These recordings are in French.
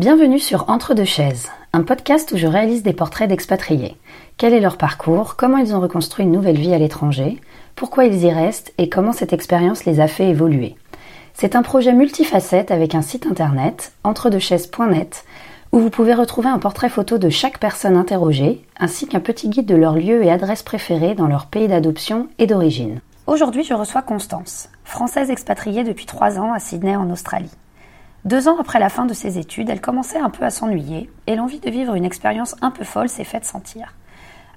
Bienvenue sur Entre deux chaises, un podcast où je réalise des portraits d'expatriés. Quel est leur parcours, comment ils ont reconstruit une nouvelle vie à l'étranger, pourquoi ils y restent? Et comment cette expérience les a fait évoluer? C'est un projet multifacette avec un site internet, entredechaises.net, où vous pouvez retrouver un portrait photo de chaque personne interrogée, ainsi qu'un petit guide de leur lieu et adresse préférée dans leur pays d'adoption et d'origine. Aujourd'hui, je reçois Constance, française expatriée depuis trois ans à Sydney en Australie. Deux ans après la fin de ses études, elle commençait un peu à s'ennuyer et l'envie de vivre une expérience un peu folle s'est faite sentir.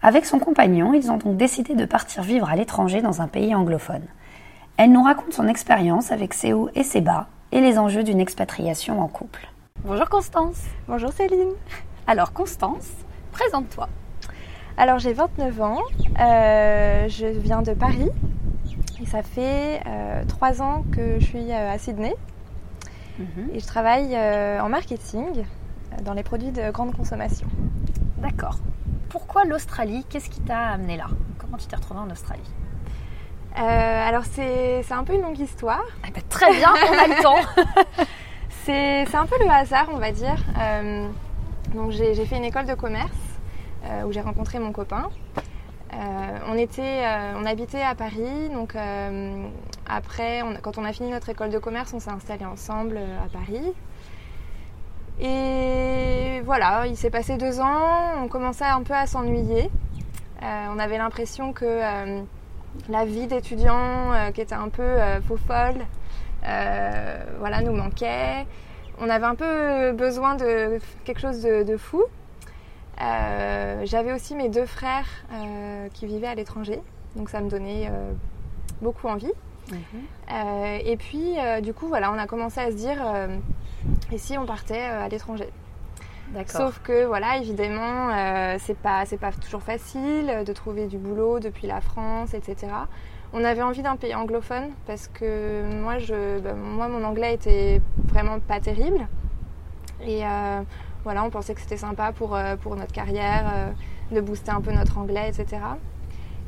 Avec son compagnon, ils ont donc décidé de partir vivre à l'étranger dans un pays anglophone. Elle nous raconte son expérience avec ses hauts et ses bas et les enjeux d'une expatriation en couple. Bonjour Constance. Bonjour Céline. Alors Constance, présente-toi. Alors j'ai 29 ans, euh, je viens de Paris et ça fait euh, trois ans que je suis euh, à Sydney Mhm. Et je travaille euh, en marketing euh, dans les produits de grande consommation. D'accord. Pourquoi l'Australie? Qu'est-ce qui t'a amené là? Comment tu t'es retrouvée en Australie? Euh, Alors c'est un peu une longue histoire. Eh ben, très bien, on a le temps. c'est un peu le hasard, on va dire. donc j'ai fait une école de commerce où j'ai rencontré mon copain. Euh, on, était, euh, on habitait à Paris, donc euh, après, quand on a fini notre école de commerce, on s'est installé ensemble à Paris. Et voilà, il s'est passé deux ans, on commençait un peu à s'ennuyer. on avait l'impression que la vie d'étudiant, qui était un peu faux folle, voilà, nous manquait. On avait un peu besoin de quelque chose de fou. Euh, j'avais aussi mes deux frères euh, qui vivaient à l'étranger, donc ça me donnait euh, beaucoup envie. Et puis, du coup, voilà, on a commencé à se dire, et si on partait à l'étranger? Sauf que, voilà, évidemment, c'est pas, pas toujours facile de trouver du boulot depuis la France, etc. On avait envie d'un pays anglophone parce que moi, je, bah, moi, mon anglais était vraiment pas terrible. Et voilà, on pensait que c'était sympa pour, euh, pour notre carrière, euh, de booster un peu notre anglais, etc.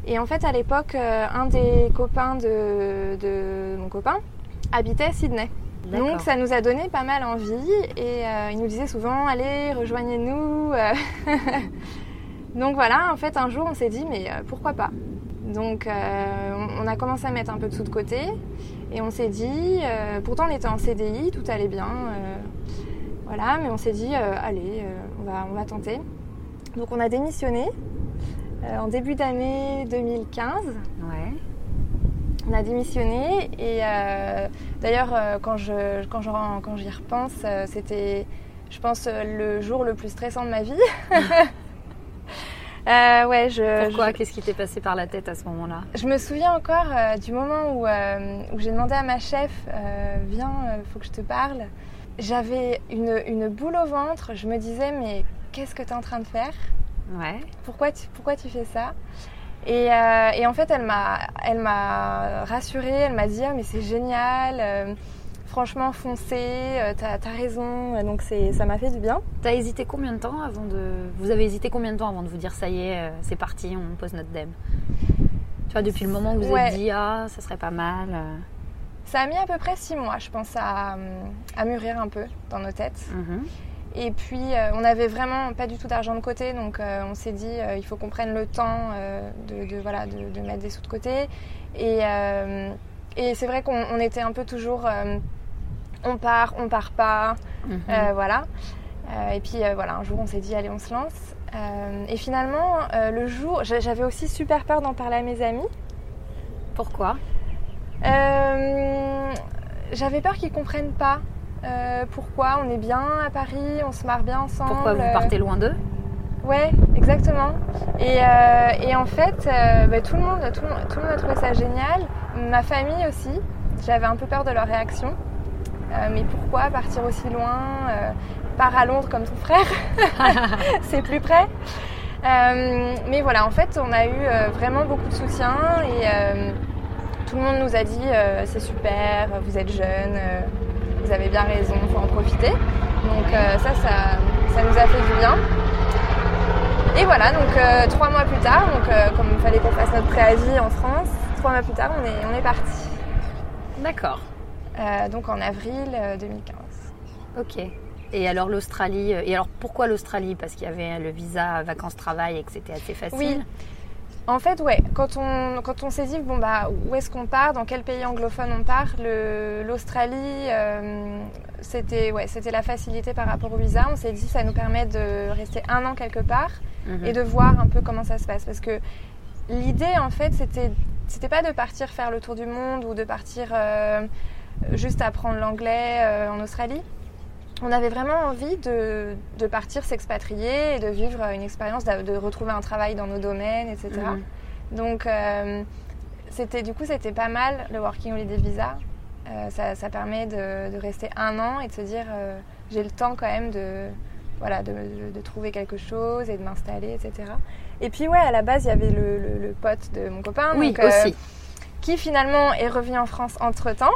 Et en fait, à l'époque, euh, un des copains de, mon copain habitait à Sydney. Donc ça nous a donné pas mal envie et il nous disait souvent allez rejoignez-nous. Donc voilà, en fait un jour on s'est dit mais pourquoi pas? Donc on a commencé à mettre un peu de sous de côté et on s'est dit, pourtant on était en CDI, tout allait bien. Voilà, mais on s'est dit, euh, allez, euh, on, va, on va tenter. Donc on a démissionné euh, en début d'année 2015. Ouais. On a démissionné et d'ailleurs quand je quand quand j'y repense, c'était je pense le jour le plus stressant de ma vie. ouais, je, Pourquoi? Qu'est-ce qui t'est passé par la tête à ce moment-là? Je me souviens encore du moment où, où j'ai demandé à ma chef Viens, il faut que je te parle j'avais une, boule au ventre. Je me disais, mais qu'est-ce que tu es en train de faire? Ouais. Pourquoi tu, pourquoi tu fais ça? Et, euh, en fait, elle m'a, rassurée. Elle m'a dit, ah, mais c'est génial. Euh, franchement, foncez. Euh, t'as, as raison. Donc ça m'a fait du bien. T'as hésité combien de temps avant de. Vous avez hésité combien de temps avant de vous dire, ça y est, c'est parti, on pose notre dème? Tu vois, depuis le moment où vous êtes dit, ah, ça serait pas mal. Ça a mis à peu près six mois, je pense, à, mûrir un peu dans nos têtes. Mhm. Et puis, euh, on n'avait vraiment pas du tout d'argent de côté, donc euh, on s'est dit, euh, il faut qu'on prenne le temps de, voilà, de, mettre des sous de côté. Et, et c'est vrai qu'on était un peu toujours, on part, on part pas, mhm. voilà. et puis voilà, un jour on s'est dit, allez, on se lance. et finalement, le jour, j'avais aussi super peur d'en parler à mes amis. Pourquoi? Euh, j'avais peur qu'ils comprennent pas euh, pourquoi on est bien à Paris, on se marre bien ensemble. Pourquoi vous partez loin d'eux? Ouais, exactement. Et, euh, en fait, bah, tout, le monde, tout, tout, le monde a trouvé ça génial. Ma famille aussi. J'avais un peu peur de leur réaction. mais pourquoi partir aussi loin Pars à Londres comme ton frère. C'est plus près. mais voilà, en fait, on a eu vraiment beaucoup de soutien et tout le monde nous a dit euh, c'est super, vous êtes jeune, euh, vous avez bien raison, il faut en profiter. Donc euh, ça, ça, nous a fait du bien. Et voilà, donc trois mois plus tard, donc comme il fallait qu'on fasse notre préavis en France, trois mois plus tard, on est, on est parti. D'accord. donc en avril 2015. Ok. Et alors l'Australie, et alors pourquoi l'Australie? Parce qu'il y avait le visa vacances-travail et que c'était assez facile. Oui. En fait, ouais, quand on, quand on s'est dit, bon, bah, où est-ce qu'on part, dans quel pays anglophone on part, l'Australie, euh, c'était ouais, la facilité par rapport au visa. On s'est dit, ça nous permet de rester un an quelque part et de voir un peu comment ça se passe. Parce que l'idée, en fait, c'était c'était pas de partir faire le tour du monde ou de partir euh, juste apprendre l'anglais euh, en Australie on avait vraiment envie de, partir s'expatrier et de vivre une expérience, de, retrouver un travail dans nos domaines, etc. Mhm. Donc, euh, c'était, du coup, c'était pas mal le Working Holiday Visa. Euh, ça, permet de, rester un an et de se dire euh, j'ai le temps quand même de, voilà, de, trouver quelque chose et de m'installer, etc. Et puis, ouais, à la base, il y avait le, pote de mon copain. Oui, aussi. qui finalement est revenu en France entre temps,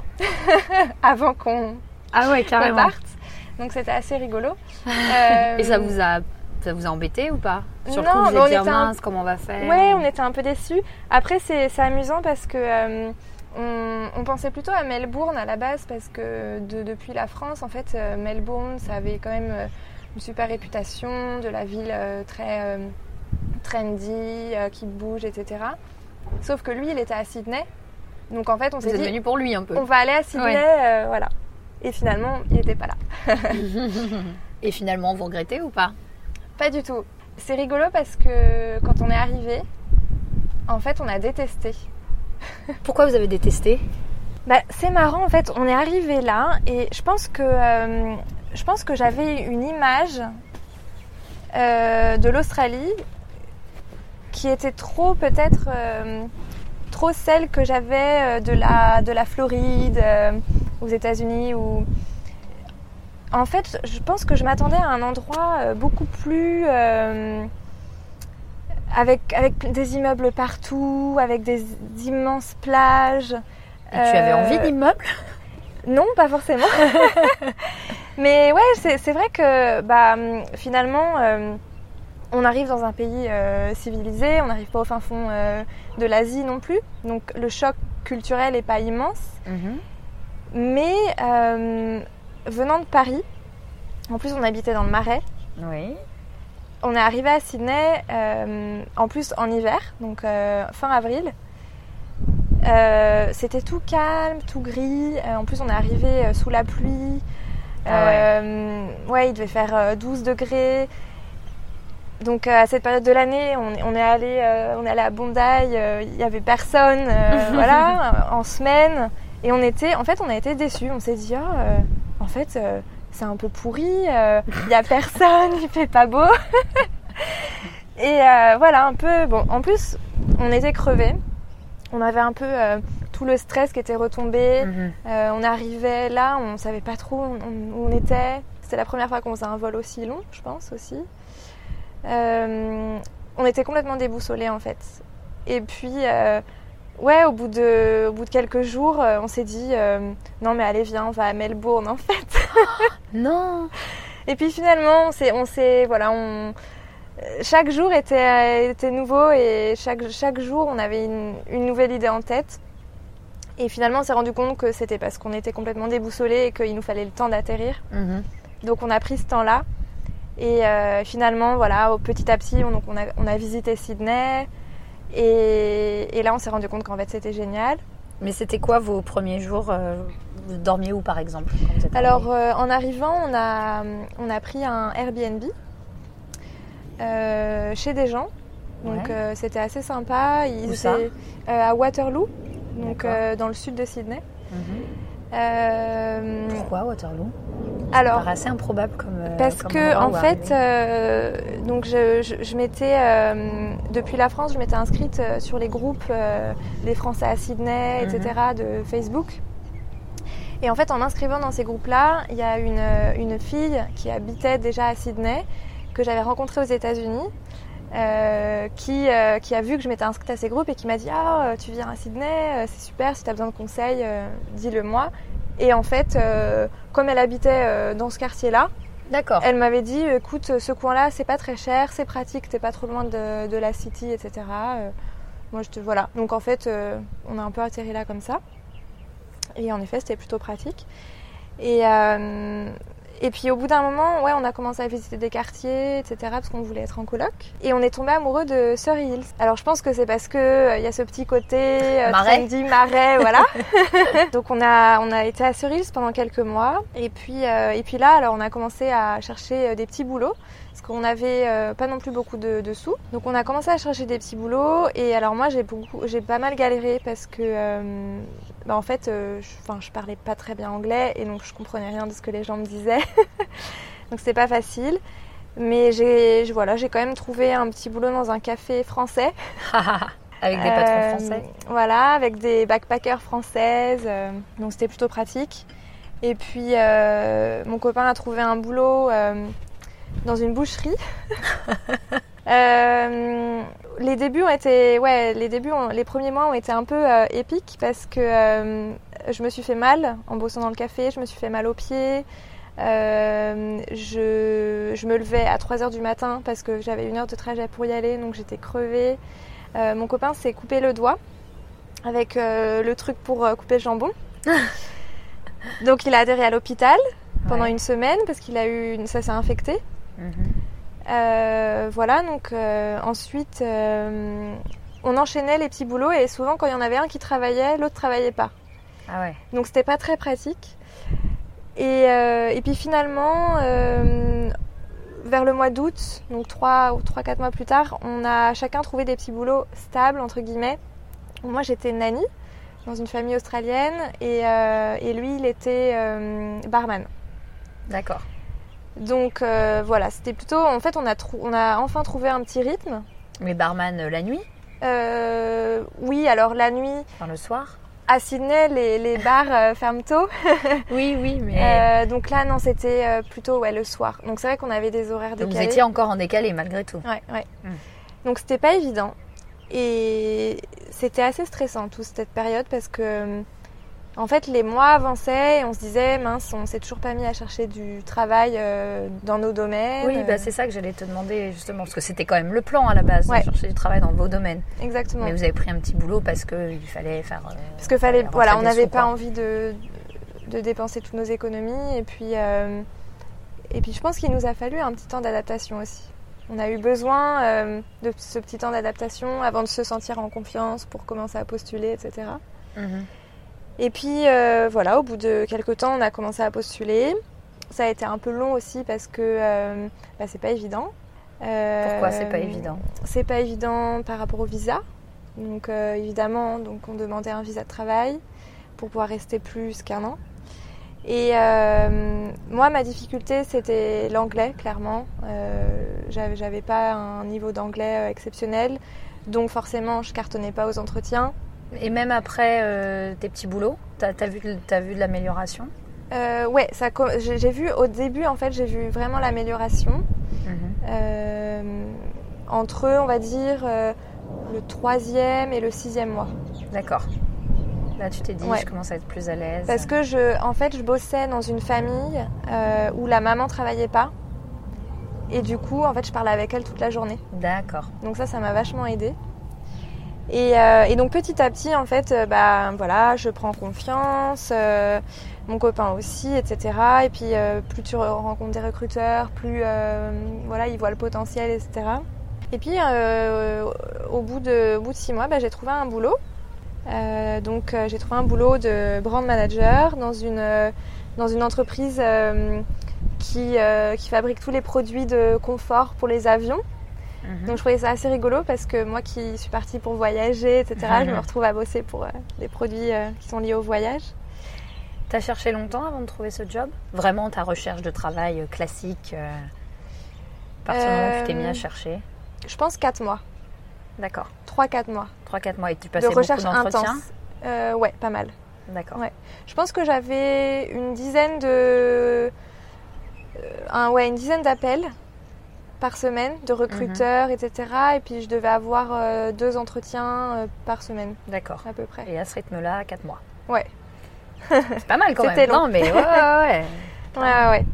avant qu'on ah ouais, carrément. parte. Donc c'était assez rigolo. Et ça vous a ça vous a embêté ou pas? Sur le coup, vous étiez mince, comment on va faire? Ouais, on était un peu déçus. Après, c'est amusant parce que euh, on, pensait plutôt à Melbourne à la base parce que depuis la France, en fait, euh, Melbourne, ça avait quand même euh, une super réputation de la ville très trendy, qui bouge, etc. Sauf que lui, il était à Sydney. Donc en fait, on s'est dit. venu pour lui un peu. On va aller à Sydney, voilà. Et finalement, il n'était pas là. Et finalement, vous regrettez ou pas? Pas du tout. C'est rigolo parce que quand on est arrivé, en fait, on a détesté. Pourquoi vous avez détesté? Bah, C'est marrant, en fait, on est arrivé là et je pense que, euh, je pense que j'avais une image euh, de l'Australie qui était trop peut-être euh, trop celle que j'avais de la, de la Floride aux États-Unis où en fait, je pense que je m'attendais à un endroit euh, beaucoup plus euh, avec, avec des immeubles partout, avec des immenses plages. Et tu avais envie euh, d'immeubles? Non, pas forcément. Mais ouais, c'est vrai que bah, finalement, on arrive dans un pays civilisé, on n'arrive pas au fin fond de l'Asie non plus. Donc le choc culturel n'est pas immense. Mhm. Mais euh, venant de Paris, en plus on habitait dans le Marais. Oui. On est arrivé à Sydney, euh, en plus en hiver, donc euh, fin avril. C'était tout calme, tout gris. en plus, on est arrivé sous la pluie. Ah ouais. il devait faire 12 degrés. Donc à cette période de l'année, on, est allé, on est allé à Bondi, il n'y avait personne, voilà, en semaine. Et on était, en fait, on a été déçus. On s'est dit, ah, euh, en fait, euh, c'est un peu pourri. Il euh, n'y a personne, il fait pas beau. et voilà, un peu. Bon, en plus, on était crevés. On avait un peu tout le stress qui était retombé. Mhm. on arrivait là, on savait pas trop où on, était. C'était la première fois qu'on faisait un vol aussi long, je pense aussi. on était complètement déboussolés en fait. Et puis Ouais, au bout de, au bout de quelques jours, euh, on s'est dit euh, non mais allez viens, on va à Melbourne en fait. non. Et puis finalement, on s'est, on s'est, voilà, on, chaque jour était, était nouveau et chaque, chaque jour on avait une, une nouvelle idée en tête. Et finalement, on s'est rendu compte que c'était parce qu'on était complètement déboussolés et qu'il nous fallait le temps d'atterrir. Mhm. Donc on a pris ce temps-là. Et euh, finalement, voilà, petit à petit, on, donc on, a, on a visité Sydney. Et, là, on s'est rendu compte qu'en fait, c'était génial. Mais c'était quoi vos premiers jours euh, Vous dormiez où, par exemple Alors, euh, en arrivant, on a, on a pris un Airbnb euh, chez des gens. Donc, c'était assez sympa. Ils étaient à Waterloo, donc dans le sud de Sydney. Mhm. Pourquoi Waterloo? Alors, assez improbable comme. Euh, parce que en fait, euh, donc je, je, m'étais euh, depuis la France, je m'étais inscrite sur les groupes des Français à Sydney, etc. Mhm. de Facebook. Et en fait, en m'inscrivant dans ces groupes-là, il y a une, une, fille qui habitait déjà à Sydney que j'avais rencontrée aux États-Unis. Qui, qui a vu que je m'étais inscrite à ces groupes et qui m'a dit Ah, tu viens à Sydney, c'est super, si tu as besoin de conseils, dis-le moi. Et en fait, euh, comme elle habitait euh, dans ce quartier-là, D'accord. Elle m'avait dit, écoute, ce coin-là, c'est pas très cher, c'est pratique, t'es pas trop loin de, la city, etc. Euh, moi, je te voilà. Donc en fait, on a un peu atterri là comme ça. Et en effet, c'était plutôt pratique. Et, Et puis au bout d'un moment, ouais, on a commencé à visiter des quartiers, etc. parce qu'on voulait être en coloc. Et on est tombé amoureux de Surrey Hills. Alors je pense que c'est parce que euh, il y a ce petit côté euh, Marais. trendy, marais, voilà. Donc on a on a été à Surrey Hills pendant quelques mois. Et puis euh, et puis là, alors on a commencé à chercher euh, des petits boulots parce qu'on avait euh, pas non plus beaucoup de, de sous. Donc on a commencé à chercher des petits boulots. Et alors moi j'ai beaucoup, j'ai pas mal galéré parce que euh, bah, en fait, euh, je, parlais pas très bien anglais et donc je comprenais rien de ce que les gens me disaient. donc c'était pas facile. Mais j'ai, je- voilà, j'ai quand même trouvé un petit boulot dans un café français. Avec des patrons Euh, français. Voilà, avec des backpackers françaises. donc c'était plutôt pratique. Et puis euh, mon copain a trouvé un boulot euh, dans une boucherie. Euh, les débuts ont été, ouais, les débuts, ont- les premiers mois ont été un peu euh, épiques parce que euh, je me suis fait mal en bossant dans le café, je me suis fait mal aux pieds. Je, je me levais à 3h du matin parce que j'avais une heure de trajet pour y aller, donc j'étais crevée. Mon copain s'est coupé le doigt avec le truc pour couper le jambon. donc il a adhéré à l'hôpital pendant Ouais. une semaine parce qu'il a eu une... ça s'est infecté. Euh, voilà, donc euh, ensuite euh, on enchaînait les petits boulots et souvent quand il y en avait un qui travaillait, l'autre travaillait pas. Ah ouais. Donc c'était pas très pratique. Et, euh, et puis finalement, euh, vers le mois d'août, donc 3 ou 3-4 mois plus tard, on a chacun trouvé des petits boulots stables, entre guillemets. Moi j'étais nanny dans une famille australienne et, euh, et lui il était barman. D'accord. Donc euh, voilà, c'était plutôt. En fait, on a, trou- on a enfin trouvé un petit rythme. Mais barman euh, la nuit, Euh, oui, alors la nuit, enfin le soir. à Sydney, les, les bars euh, ferment tôt. Oui, oui, mais. Euh, donc là, non, c'était euh, plutôt ouais, le soir. Donc c'est vrai qu'on avait des horaires Donc décalés. vous étiez encore en décalé malgré tout. Ouais, ouais. Mm. Donc c'était pas évident. Et c'était assez stressant toute cette période parce que en fait les mois avançaient et on se disait mince on s'est toujours pas mis à chercher du travail euh, dans nos domaines. Oui, bah, c'est ça que j'allais te demander justement, parce que c'était quand même le plan à la base, Ouais. de chercher du travail dans vos domaines. Exactement. Mais vous avez pris un petit boulot parce qu'il fallait faire. euh, Parce que fallait, voilà, on n'avait pas quoi. envie de, de dépenser toutes nos économies. Et puis, euh, et puis je pense qu'il nous a fallu un petit temps d'adaptation aussi. On a eu besoin de ce petit temps d'adaptation avant de se sentir en confiance pour commencer à postuler, etc. Et puis euh, voilà, au bout de quelques temps, on a commencé à postuler. Ça a été un peu long aussi parce que euh, bah, c'est pas évident. Euh, Pourquoi c'est pas évident? C'est pas évident par rapport au visa. Donc euh, évidemment, donc on demandait un visa de travail pour pouvoir rester plus qu'un an. Et euh, moi, ma difficulté, c'était l'anglais, clairement. Euh, j'avais, pas un niveau d'anglais exceptionnel, donc forcément, je cartonnais pas aux entretiens. Et même après euh, tes petits boulots, t'as as vu, vu de l'amélioration? Euh, ouais, j'ai, vu au début, en fait, j'ai vu vraiment l'amélioration. Mhm. Euh, entre, on va dire, euh, le troisième et le sixième mois. D'accord. Là, tu t'es dit, Ouais. je commence à être plus à l'aise. Parce que je, en fait, je bossais dans une famille où la maman travaillait pas. Et du coup, en fait, je parlais avec elle toute la journée. D'accord. Donc ça, ça m'a vachement aidée. Et, euh, et donc petit à petit, en fait, euh, bah voilà, je prends confiance, euh, mon copain aussi, etc. Et puis plus tu re- rencontres des recruteurs, plus voilà, ils voient le potentiel, etc. Et puis au bout de, bout de six mois, bah, j'ai trouvé un boulot. Donc j'ai trouvé un boulot de brand manager dans une dans une entreprise qui fabrique tous les produits de confort pour les avions. Mhm. Donc je trouvais ça assez rigolo parce que moi qui suis partie pour voyager, etc., je me retrouve à bosser pour euh, des produits euh, qui sont liés au voyage. T'as cherché longtemps avant de trouver ce job? Vraiment ta recherche de travail euh, classique euh, partir du moment où tu t'es mis à Euh, chercher? Je pense 4 mois, D'accord. 3-4 mois 3-4 mois et tu de passais beaucoup recherche d'entretiens? Intense. Euh, ouais, pas mal. D'accord. Ouais. Je pense que j'avais une dizaine de... un, ouais, une dizaine d'appels par semaine de recruteurs, etc. Et puis je devais avoir euh, deux entretiens euh, par semaine, D'accord. à peu près. Et à ce rythme-là, 4 mois. Ouais. C'est pas mal quand C'était même. long. Non, mais ouais, ouais, ouais. Ouais, ouais, ouais.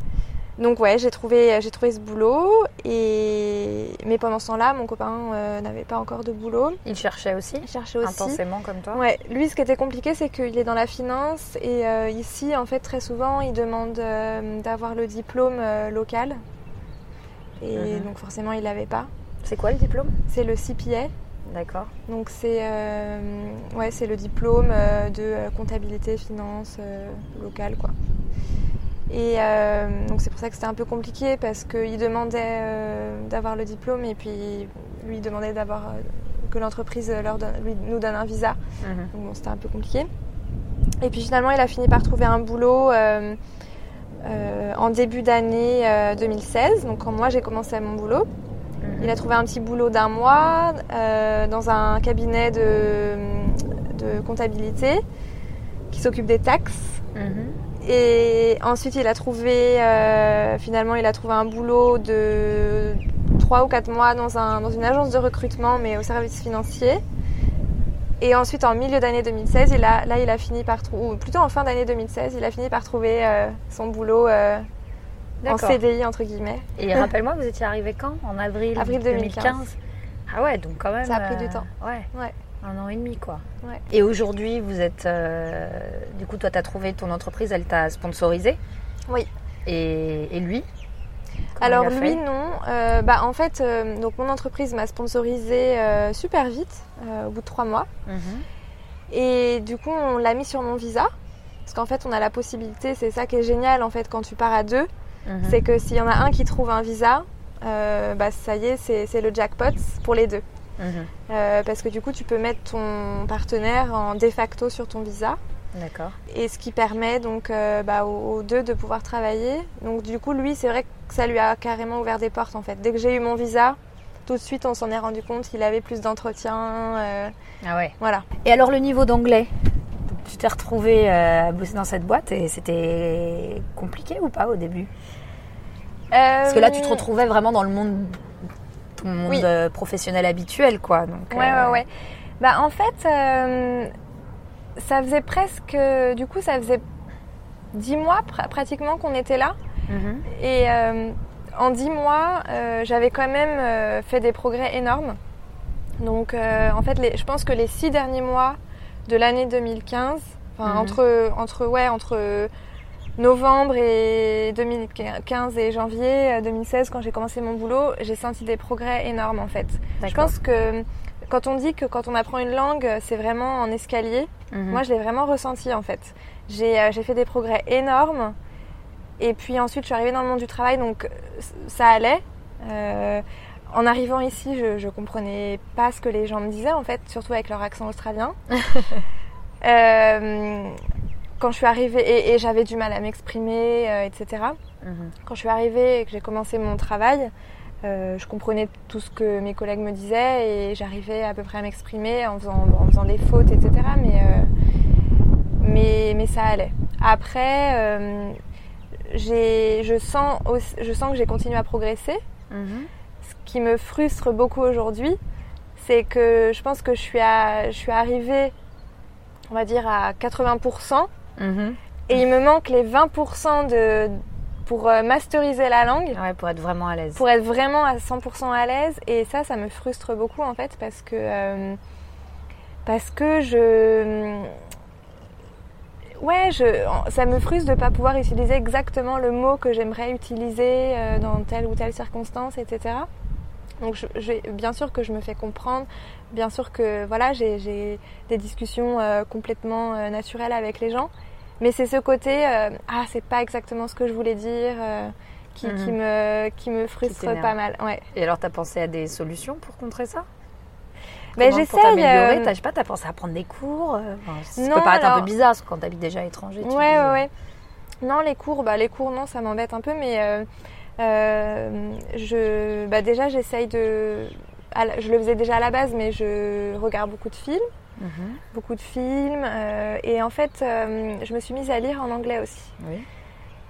Donc ouais, j'ai trouvé, j'ai trouvé ce boulot. Et... Mais pendant ce temps-là, mon copain euh, n'avait pas encore de boulot. Il cherchait aussi Il cherchait aussi. Intensément comme toi Ouais, lui, ce qui était compliqué, c'est qu'il est dans la finance. Et ici, en fait, très souvent, il demande d'avoir le diplôme local. Et Mhm. donc forcément, il l'avait pas. C'est quoi le diplôme? C'est le CPA. D'accord. Donc c'est euh, ouais, c'est le diplôme euh, de euh, comptabilité finance euh, locale quoi. Et donc c'est pour ça que c'était un peu compliqué parce qu'il demandait d'avoir le diplôme et puis lui il demandait d'avoir que l'entreprise leur donne- lui- nous donne un visa. Mhm. Donc bon, c'était un peu compliqué. Et puis finalement il a fini par trouver un boulot en début d'année euh, 2016. Donc quand moi j'ai commencé mon boulot. Mhm. Il a trouvé un petit boulot d'un mois euh, dans un cabinet de, de comptabilité qui s'occupe des taxes. Mhm. Et ensuite, il a trouvé, euh, finalement, il a trouvé un boulot de 3 ou 4 mois dans, un, dans une agence de recrutement, mais au service financier. Et ensuite, en milieu d'année 2016, il a, là, il a fini par trouver, ou plutôt en fin d'année 2016, il a fini par trouver euh, son boulot euh, en. CDI, entre guillemets. Et rappelle-moi, vous étiez arrivé quand? En avril, Avril 2015. Ah ouais, donc quand même. Ça a pris du euh, temps. Ouais. Ouais. Un an et demi, quoi. Ouais. Et aujourd'hui, vous êtes. Du coup, toi, tu as trouvé ton entreprise, elle t'a sponsorisé? Oui. Et, et lui? Alors lui non. Euh, bah en fait, euh, donc mon entreprise m'a sponsorisé euh, super vite, au bout de trois mois. Mhm. Et du coup, on l'a mis sur mon visa. Parce qu'en fait, on a la possibilité, c'est ça qui est génial en fait quand tu pars à deux, Mhm. c'est que s'il y en a un qui trouve un visa, bah ça y est, c'est le jackpot pour les deux. Mhm. Parce que du coup, tu peux mettre ton partenaire en de facto sur ton visa. D'accord. et ce qui permet donc euh, bah, aux, aux deux de pouvoir travailler. Donc du coup, lui, c'est vrai que ça lui a carrément ouvert des portes en fait. Dès que j'ai eu mon visa, tout de suite, on s'en est rendu compte qu'il avait plus d'entretien. euh, Ah ouais. voilà. Et alors, le niveau d'anglais Tu t'es retrouvé euh, à bosser dans cette boîte et c'était compliqué ou pas au début? Parce que là, tu te retrouvais vraiment dans le monde, ton monde Oui. euh, professionnel habituel, quoi. Donc, Ouais, euh, ouais, ouais. Bah en fait, euh, ça faisait presque, du coup, ça faisait dix mois pr- pratiquement qu'on était là. Mhm. Et euh, en dix mois, euh, j'avais quand même euh, fait des progrès énormes. Donc, en fait, les- je pense que les six derniers mois de l'année 2015, enfin, Mhm. entre, entre, ouais, entre novembre et 2015 et janvier euh, 2016, quand j'ai commencé mon boulot, j'ai senti des progrès énormes en fait. Je pense que quand on dit que quand on apprend une langue, c'est vraiment en escalier, Mhm. moi, je l'ai vraiment ressenti en fait. J'ai fait des progrès énormes. Et puis ensuite, je suis arrivée dans le monde du travail, donc euh, ça allait. Euh, en arrivant ici, je, je comprenais pas ce que les gens me disaient en fait, surtout avec leur accent australien. Euh, quand je suis arrivée, et, et j'avais du mal à m'exprimer, euh, etc. Mhm. Quand je suis arrivée et que j'ai commencé mon travail, euh, je comprenais tout ce que mes collègues me disaient et j'arrivais à peu près à m'exprimer en faisant, en faisant des fautes, etc. Mais, euh, mais, mais ça allait. Après, euh, je, sens aussi- je sens que j'ai continué à progresser. Mhm. Ce qui me frustre beaucoup aujourd'hui, c'est que je pense que je suis, à, je suis arrivée, on va dire, à 80%. Mhm. Et il me manque les 20% de, pour euh, masteriser la langue, Ouais, pour être vraiment à l'aise. pour être vraiment à 100% à l'aise. Et ça, ça me frustre beaucoup en fait parce que, euh, parce que je. Ouais, je, ça me frustre de ne pas pouvoir utiliser exactement le mot que j'aimerais utiliser euh, dans telle ou telle circonstance, etc. Donc, je, je- bien sûr que je me fais comprendre, bien sûr que voilà, j'ai des discussions euh, complètement euh, naturelles avec les gens, mais c'est ce côté euh, ah, c'est pas exactement ce que je voulais dire qui Mhm. me qui me frustre pas mal. Ouais. Et alors, t'as pensé à des solutions pour contrer ça? Pour j'essaye. t'améliorer, euh, je sais pas, t'as pensé à prendre des cours euh, enfin, Ça Non, peut paraître un peu bizarre parce que quand t'habites déjà à l'étranger. Ouais, dis, ouais, ouais. Non, les cours, bah, les cours, non, ça m'embête un peu, mais euh, euh, je, bah, déjà, j'essaye de. la- Je le faisais déjà à la base, mais je regarde beaucoup de films, mhm, beaucoup de films, et en fait, je me suis mise à lire en anglais aussi. Oui.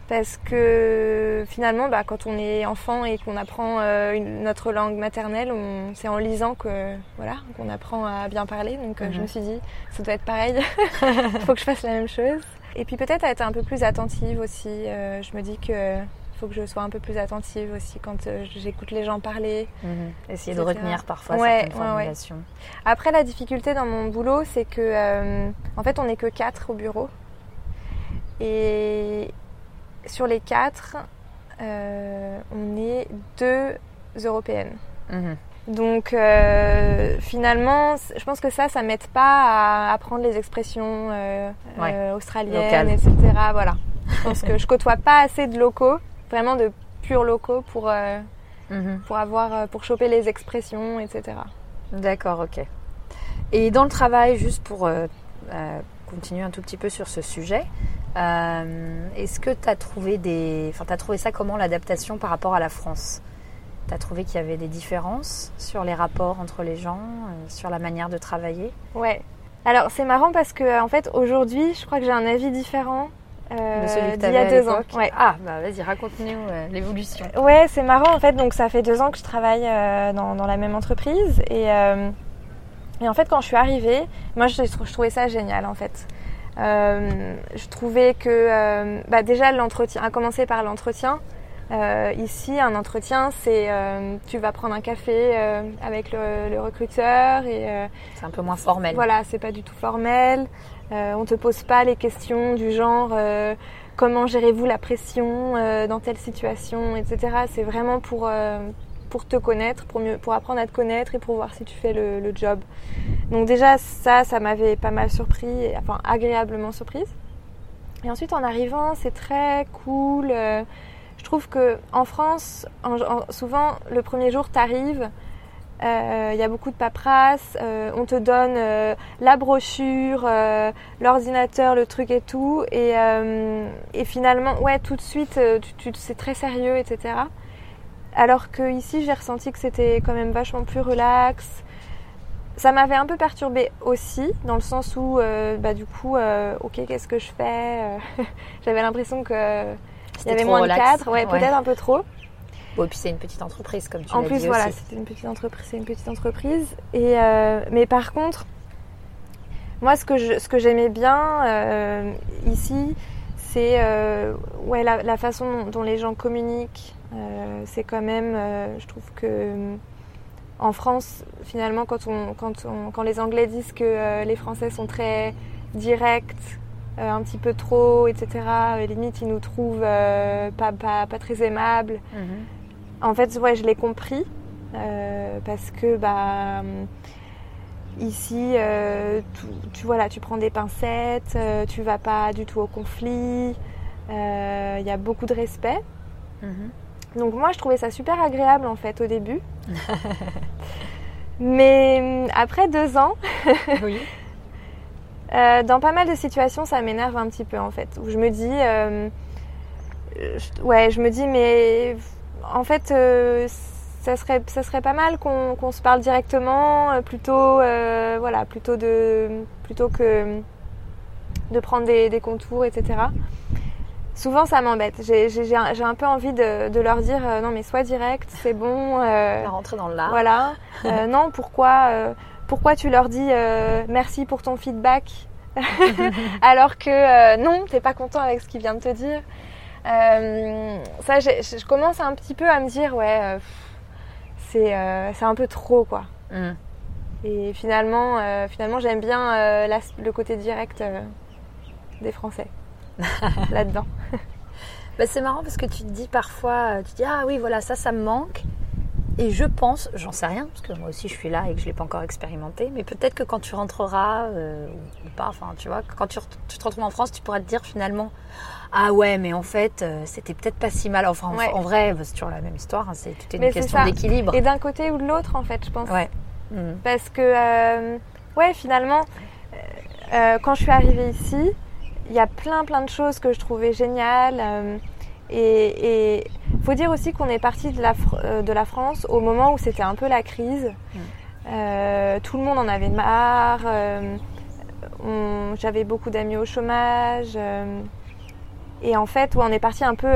Parce que finalement, bah, quand on est enfant et qu'on apprend euh, une- notre langue maternelle, on- c'est en lisant que voilà qu'on apprend à bien parler. Donc euh, je Mhm. me suis dit, ça doit être pareil. Il faut que je fasse la même chose. Et puis peut-être à être un peu plus attentive aussi. Euh, je me dis que faut que je sois un peu plus attentive aussi quand j'écoute les gens parler. Mhm. Essayer de retenir parfois ouais, certaines formulations. Après, la difficulté dans mon boulot, c'est que, en fait, on n'est que quatre au bureau. Et sur les quatre, on est deux européennes. Mhm. Donc euh, finalement, je pense que ça, ça m'aide pas à apprendre les expressions euh, euh, australiennes, etc. Voilà. Je pense que je côtoie pas assez de locaux, vraiment de purs locaux pour mhm. pour avoir pour choper les expressions, etc. D'accord, ok. Et dans le travail, juste pour continuer un tout petit peu sur ce sujet, est-ce que tu as trouvé des, enfin, as trouvé ça comment l'adaptation par rapport à la France? Tu as trouvé qu'il y avait des différences sur les rapports entre les gens, euh, sur la manière de travailler? Ouais. Alors c'est marrant parce que en fait aujourd'hui, je crois que j'ai un avis différent euh, d'il y a deux ans. Ouais. Ah, bah vas-y, raconte-nous euh, l'évolution. Ouais, c'est marrant en fait. Donc ça fait deux ans que je travaille dans, dans, la même entreprise et, et en fait quand je suis arrivée, moi je, je trouvais ça génial en fait. Je trouvais que bah, déjà l'entretien, à commencer par l'entretien, euh, ici, un entretien, c'est euh, tu vas prendre un café euh, avec le, recruteur et c'est un peu moins formel. Voilà, c'est pas du tout formel. on te pose pas les questions du genre comment gérez-vous la pression dans telle situation, etc. C'est vraiment pour pour te connaître, pour mieux, pour apprendre à te connaître et pour voir si tu fais le, job. Donc déjà ça, ça m'avait pas mal surpris, enfin agréablement surprise. Et ensuite en arrivant, c'est très cool. Je trouve que en France, souvent le premier jour, tu arrives, euh, il y a beaucoup de paperasse, euh, on te donne euh, la brochure, l'ordinateur, le truc et tout, et, finalement, ouais, tout de suite, c'est très sérieux, etc. Alors que ici, j'ai ressenti que c'était quand même vachement plus relax. Ça m'avait un peu perturbée aussi, dans le sens où, bah, du coup, ok, qu'est-ce que je fais J'avais l'impression que il y avait moins de cadres, ouais, peut-être un peu trop. Bon, et puis c'est une petite entreprise, comme tu En l'as plus, voilà, c'était une petite entreprise, c'est une petite entreprise. Et euh, mais par contre, moi, ce que je, ce que j'aimais bien euh, ici, c'est euh, ouais la, la, façon dont, les gens communiquent. C'est quand même, je trouve que en France, finalement, quand on, quand on, quand les Anglais disent que les Français sont très directs, euh, un petit peu trop, etc. limite, ils nous trouvent euh, pas, pas, pas, très aimables. Mhm. En fait, ouais, je l'ai compris euh, parce que bah, ici, tu, tu, voilà, tu prends des pincettes, tu vas pas du tout au conflit, il y a beaucoup de respect. Mhm. Donc moi, je trouvais ça super agréable en fait au début. Mais après deux ans, oui. Euh, dans pas mal de situations, ça m'énerve un petit peu en fait. Où je me dis, euh, ouais, je me dis, mais en fait, euh, ça serait, ça serait pas mal qu'on se parle directement, plutôt, voilà, plutôt de, plutôt que de prendre des, des contours, etc. Souvent, ça m'embête. J'ai un, un, peu envie de, de leur dire, non, mais sois direct, c'est bon. rentrer dans le lard. Voilà. non, pourquoi pourquoi tu leur dis euh, merci pour ton feedback? Alors que euh, non, t'es pas content avec ce qu'il vient de te dire. Euh, ça, je commence un petit peu à me dire ouais, c'est un peu trop quoi. Mm. Et finalement, finalement, j'aime bien le côté direct des Français là-dedans. Bah, c'est marrant parce que tu te dis parfois, tu te dis ah oui voilà ça ça me manque et je pense, j'en sais rien, parce que moi aussi je suis là et que je ne l'ai pas encore expérimenté, mais peut-être que quand tu rentreras, euh, ou pas, enfin tu vois, quand tu, te retrouves en France, tu pourras te dire finalement, ah ouais, mais en fait, euh, c'était peut-être pas si mal. Enfin, en, vrai, bah, c'est toujours la même histoire, hein, c'est une question d'équilibre. Et d'un côté ou de l'autre, en fait, je pense. Ouais. Mm. Parce que, euh, ouais, finalement, quand je suis arrivée ici, il y a plein plein de choses que je trouvais géniales. Et il faut dire aussi qu'on est parti de la, euh, de la France au moment où c'était un peu la crise. Mm. Euh, tout le monde en avait marre. Euh, j'avais beaucoup d'amis au chômage. et en fait, on est parti un peu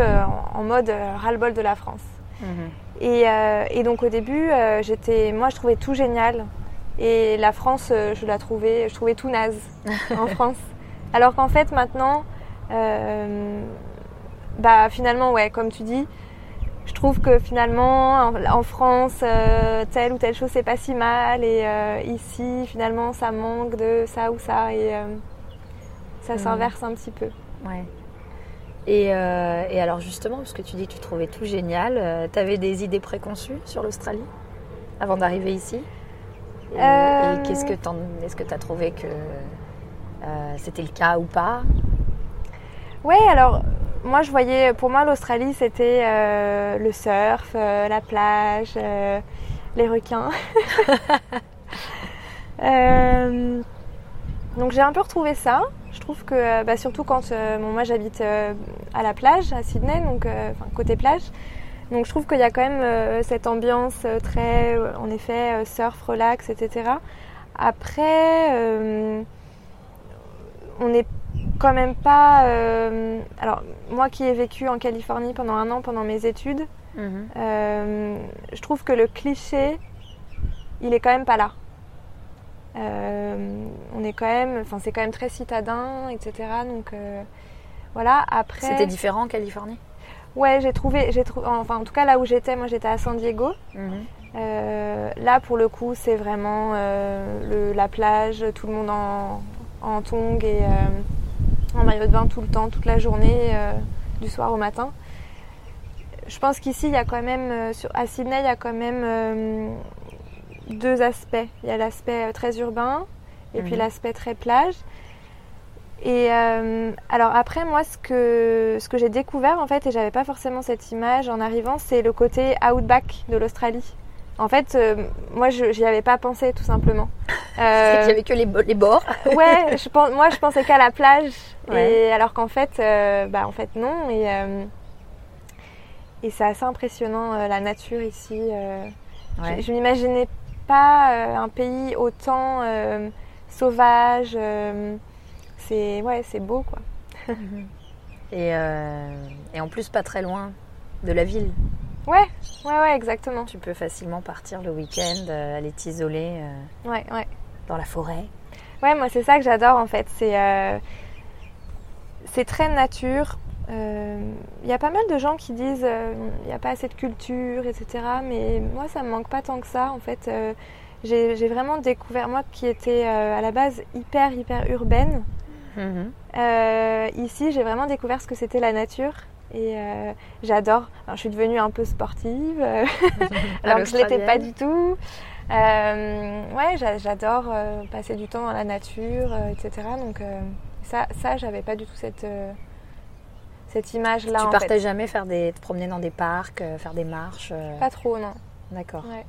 en, mode ras-le-bol de la France. Mm-hmm. Et, et, donc au début, j'étais, moi je trouvais tout génial. Et la France, je la trouvais, je trouvais tout naze en France. Alors qu'en fait maintenant, bah finalement, ouais, comme tu dis, je trouve que finalement, en, France, euh, telle ou telle chose, c'est pas si mal. Et euh, ici, finalement, ça manque de ça ou ça. Et euh, ça Mhm. s'inverse un petit peu. Ouais. Et, euh, et alors justement, parce que tu dis que tu trouvais tout génial, tu avais des idées préconçues sur l'Australie avant d'arriver ici? Et, Euh, et qu'est-ce que tu as trouvé que euh, c'était le cas ou pas? Ouais, alors moi je voyais, pour moi l'Australie c'était euh, le surf, euh, la plage, les requins. Donc j'ai un peu retrouvé ça. Je trouve que, bah, surtout quand bon, moi j'habite à la plage, à Sydney, donc côté plage. Donc je trouve qu'il y a quand même cette ambiance très, en effet, surf, relax, etc. Après, on n'est quand même pas. euh, alors, moi qui ai vécu en Californie pendant un an pendant mes études, euh, je trouve que le cliché, il est quand même pas là. Euh, on est quand même, enfin c'est quand même très citadin, etc. Donc voilà. Après, C'était différent en Californie? Ouais, j'ai trouvé, j'ai trouvé, enfin en tout cas là où j'étais, moi j'étais à San Diego. Euh, là, pour le coup, c'est vraiment euh, le- la plage, tout le monde en, en tongs et euh, en maillot de bain tout le temps, toute la journée, euh, du soir au matin. Je pense qu'ici, il y a quand même, euh, sur, à Sydney, il y a quand même deux aspects. Il y a l'aspect très urbain et puis Mhm. l'aspect très plage. Et euh, alors après, moi, ce que, ce que j'ai découvert, en fait, et j'avais pas forcément cette image en arrivant, c'est le côté outback de l'Australie. En fait, euh, moi, je j'y avais pas pensé, tout simplement. Euh, avait que les, les bords. ouais, je pense, moi, je pensais qu'à la plage, Ouais. et alors qu'en fait, euh, bah, en fait, non. Et, euh, et c'est assez impressionnant, la nature ici. Ouais. Je, je m'imaginais pas un pays autant sauvage. c'est ouais, c'est beau, quoi. Et, et en plus, pas très loin de la ville. Ouais, ouais, ouais, exactement. Tu peux facilement partir le week-end, euh, aller t'isoler euh, Ouais, ouais. dans la forêt. Ouais, moi c'est ça que j'adore en fait. C'est euh, c'est très nature. Il y a pas mal de gens qui disent il n'y a pas assez de culture, etc. Mais moi ça me manque pas tant que ça. En fait, j'ai vraiment découvert moi qui était euh, à la base hyper hyper urbaine. Euh, ici, j'ai vraiment découvert ce que c'était la nature. Et euh, j'adore. Je suis devenue un peu sportive, euh, alors que je l'étais pas du tout. Euh, ouais, j'a- j'adore euh, passer du temps dans la nature, etc. Donc ça, ça, j'avais pas du tout cette cette image-là. Tu en partais fait. jamais faire des, te promener dans des parcs, faire des marches Pas trop, non. D'accord. Ouais.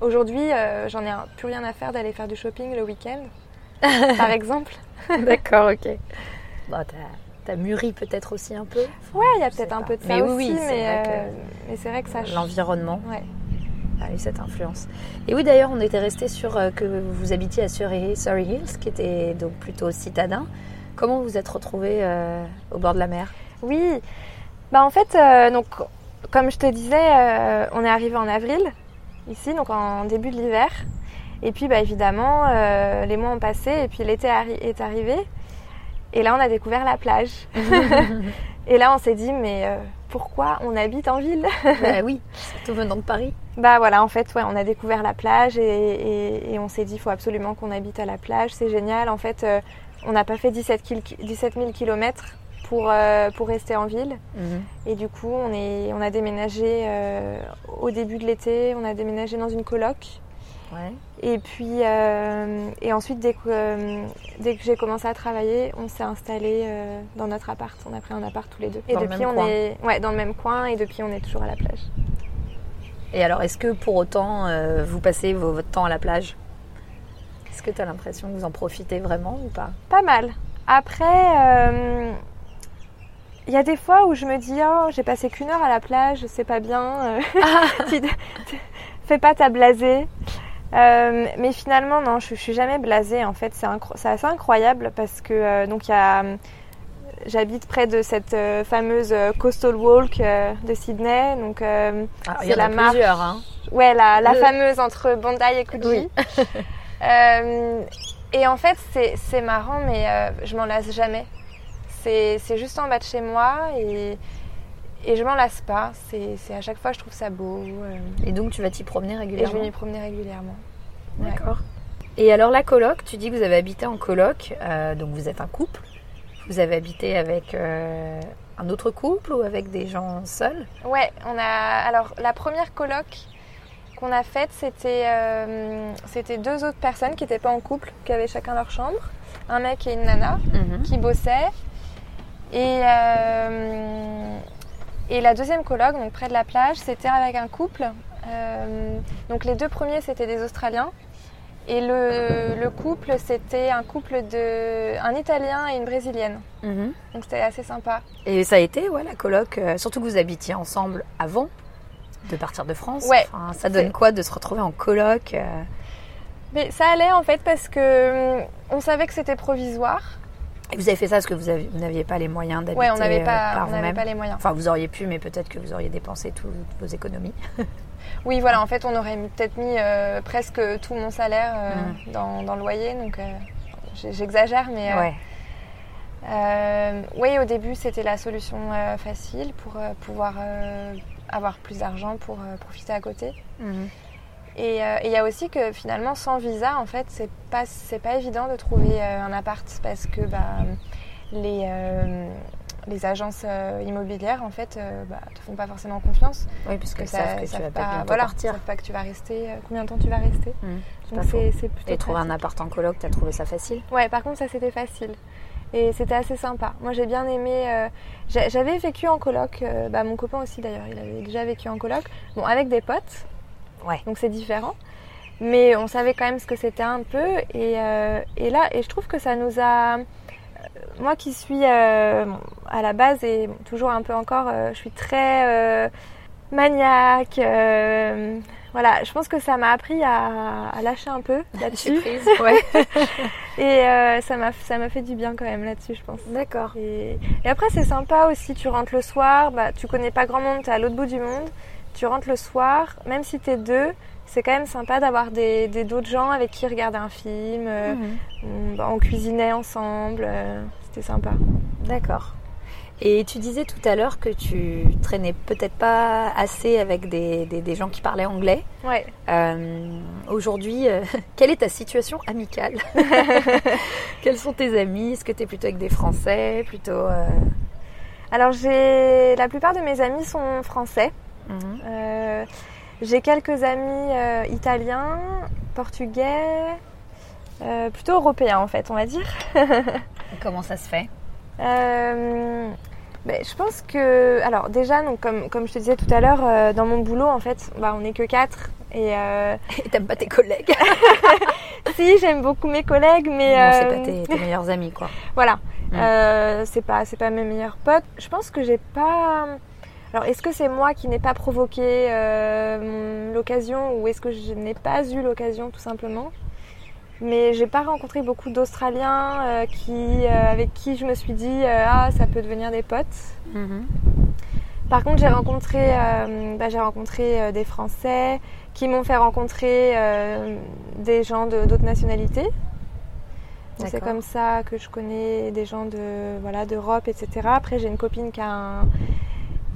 Aujourd'hui, j'en ai plus rien à faire d'aller faire du shopping le week-end, par exemple. D'accord, ok. Bon, t'as, mûri peut-être aussi un peu Ouais, il y a peut-être un peu de ça Mais aussi, oui, mais, euh, mais c'est vrai que ça. l'environnement Ouais. a eu cette influence. Et oui, d'ailleurs, on était resté sur euh, que vous habitiez à Surrey, Surrey Hills, qui était donc plutôt citadin. Comment vous vous êtes retrouvés euh, au bord de la mer? Oui, bah en fait, donc, comme je te disais, on est arrivé en avril, ici, donc en début de l'hiver. Et puis, bah, évidemment, les mois ont passé et puis l'été arri- est arrivé. Et là, on a découvert la plage. et là, on s'est dit, mais euh, pourquoi on habite en ville? Bah oui, surtout venant de Paris. Bah voilà, en fait, ouais, on a découvert la plage et, et- et on s'est dit, il faut absolument qu'on habite à la plage, c'est génial. En fait, euh, on n'a pas fait 17, kil- 17 000 km pour, euh, pour rester en ville. Et du coup, on, est, on a déménagé au début de l'été, on a déménagé dans une coloc. Ouais. Et puis, euh, et ensuite, dès que, euh, dès que j'ai commencé à travailler, on s'est installé euh, dans notre appart. On a pris un appart tous les deux. Et Dans le depuis, même on coin. est ouais, dans le même coin et depuis, on est toujours à la plage. Et alors, est-ce que pour autant, euh, vous passez vo- votre temps à la plage? Est-ce que tu as l'impression que vous en profitez vraiment ou pas? Pas mal. Après, euh, il y a des fois où je me dis, oh, j'ai passé qu'une heure à la plage, c'est pas bien. tu- tu- fais pas ta blasée. Euh, mais finalement, non, je, je suis jamais blasée. En fait, c'est incro- assez incroyable parce que euh, donc il y a, j'habite près de cette euh, fameuse coastal walk de Sydney. Donc Ah, C'est Il y en a la marche. plusieurs. Hein. Ouais, la, la Le- fameuse entre Bondi et Coogee. Oui. Et en fait, c'est marrant, mais je m'en lasse jamais. C'est c'est juste en bas de chez moi et, et je m'en lasse pas. C'est à chaque fois, je trouve ça beau. euh, Et donc tu vas t'y promener et je régulièrement vais m'y promener régulièrement. Ouais. D'accord. Et alors la coloc, tu dis que vous avez habité en coloc, euh, donc vous êtes un couple. Vous avez habité avec euh, un autre couple ou avec des gens seuls? Ouais, on a. Alors, la première coloc qu'on a faite, c'était c'était deux autres personnes qui n'étaient pas en couple, qui avaient chacun leur chambre. Un mec et une nana qui bossaient. Et, et la deuxième coloc, donc près de la plage, c'était avec un couple. Euh, donc, les deux premiers, c'était des Australiens. Et le, le couple, c'était un couple de. un Italien et une Brésilienne. Mhm. Donc, c'était assez sympa. Et ça a été, ouais, la coloc, euh, surtout que vous habitiez ensemble avant de partir de France. Ouais. Enfin, ça donne quoi de se retrouver en coloc euh, Mais ça allait en fait parce que hum, on savait que c'était provisoire. Et vous avez fait ça parce que vous avez- vous n'aviez pas les moyens d'habiter Ouais, on n'avait euh, pas, par on n'avait vous-même. pas les moyens. Enfin, vous auriez pu, mais peut-être que vous auriez dépensé toutes vos économies. Oui, voilà, en fait, on aurait peut-être mis euh, presque tout mon salaire euh, Mm. dans, dans le loyer, donc euh, j'exagère, mais Ouais. oui, au début, c'était la solution facile pour pouvoir avoir plus d'argent pour profiter à côté. Mhm. Et euh, il y a aussi que finalement, sans visa, en fait, c'est pas c'est pas évident de trouver euh, un appart parce que bah, les euh, les agences euh, immobilières en fait euh, bah, te font pas forcément confiance. Oui, parce que qu'ils savent que tu savent vas pas, pas voilà, partir. pas que tu vas rester euh, combien de temps tu vas rester. C'est donc c'est plutôt Et trouver un appart en coloc, t'as trouvé ça facile? Ouais par contre ça c'était facile. Et c'était assez sympa. Moi j'ai bien aimé euh, j'a- j'avais vécu en coloc euh, bah, mon copain aussi d'ailleurs il avait déjà vécu en coloc. Bon avec des potes Ouais. donc c'est différent mais on savait quand même ce que c'était un peu et, euh, et là et je trouve que ça nous a euh, moi qui suis euh, à la base et toujours un peu encore euh, je suis très maniaque voilà je pense que ça m'a appris à, à lâcher un peu là-dessus. Ouais. et ça m'a ça m'a fait du bien quand même là-dessus je pense D'accord. et, et après, c'est sympa aussi. Tu rentres le soir, bah, tu connais pas grand monde, tu es à l'autre bout du monde. Tu rentres le soir, même si tu es deux, c'est quand même sympa d'avoir des des- d'autres gens avec qui regarder un film. euh, Mhm. on, bah, on cuisinait ensemble. euh, C'était sympa. D'accord. Et tu disais tout à l'heure que tu traînais peut-être pas assez avec des, des- des gens qui parlaient anglais. Ouais. Euh, Aujourd'hui, euh, quelle est ta situation amicale Quels sont tes amis? Est-ce que tu es plutôt avec des Français? Plutôt. Alors, j'ai la plupart de mes amis sont français. Mhm. Euh, j'ai quelques amis euh, italiens, portugais, euh, plutôt européens en fait, on va dire. Comment ça se fait? Euh, ben, je pense que, alors déjà, donc, comme, comme je te disais tout à l'heure, euh, dans mon boulot, en fait, bah, on n'est que quatre. Et euh, Et t'aimes pas tes collègues? Si, j'aime beaucoup mes collègues, mais Non, c'est pas tes, tes meilleurs amis, quoi. voilà, Mm. Euh, c'est pas, c'est pas mes meilleurs potes. Je pense que j'ai pas. Alors, est-ce que c'est moi qui n'ai pas provoqué euh, l'occasion ou est-ce que je n'ai pas eu l'occasion tout simplement? Mais j'ai pas rencontré beaucoup d'Australiens euh, qui, euh, avec qui je me suis dit ah ça peut devenir des potes. Mhm. Par contre, j'ai rencontré, bah, j'ai rencontré des Français qui m'ont fait rencontrer des gens de- d'autres nationalités. Donc, C'est comme ça que je connais des gens de voilà d'Europe, etc. Après, j'ai une copine qui, a un-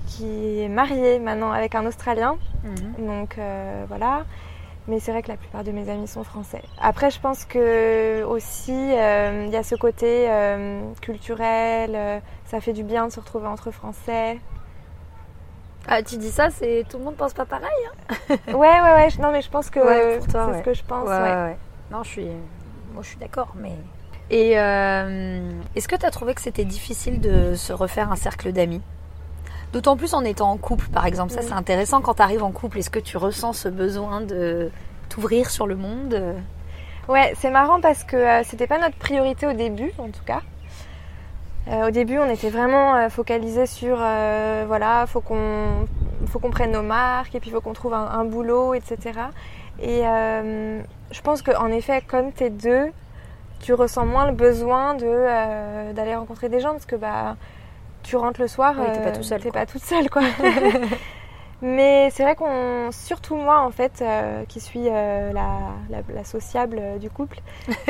qui est mariée maintenant avec un Australien. Mhm. Donc euh, voilà. Mais c'est vrai que la plupart de mes amis sont français. Après, je pense que aussi, euh, il y a ce côté euh, culturel. ça fait du bien de se retrouver entre Français. Ah, tu dis ça, c'est tout le monde pense pas pareil. hein Ouais, ouais, ouais. Non, mais je pense que Ouais, c'est ouais. ce que je pense. Ouais. Non, je suis, moi, je suis d'accord, mais. Et est-ce que tu as trouvé que c'était difficile de se refaire un cercle d'amis? D'autant plus en étant en couple, par exemple. Ça, Oui. c'est intéressant quand tu arrives en couple. Est-ce que tu ressens ce besoin de t'ouvrir sur le monde? Ouais, c'est marrant parce que euh, c'était pas notre priorité au début, en tout cas. Euh, au début, on était vraiment euh, focalisé sur, euh, voilà, faut qu'on, faut qu'on prenne nos marques et puis faut qu'on trouve un, un boulot, etc. Et euh, je pense qu'en effet, comme t'es deux, tu ressens moins le besoin de d'aller rencontrer des gens parce que bah tu rentres le soir, Oui, t'es pas euh, tout seul, t'es pas toute seule, quoi. Mais c'est vrai qu'on, surtout moi en fait, euh, qui suis euh, la, la, la sociable euh, du couple,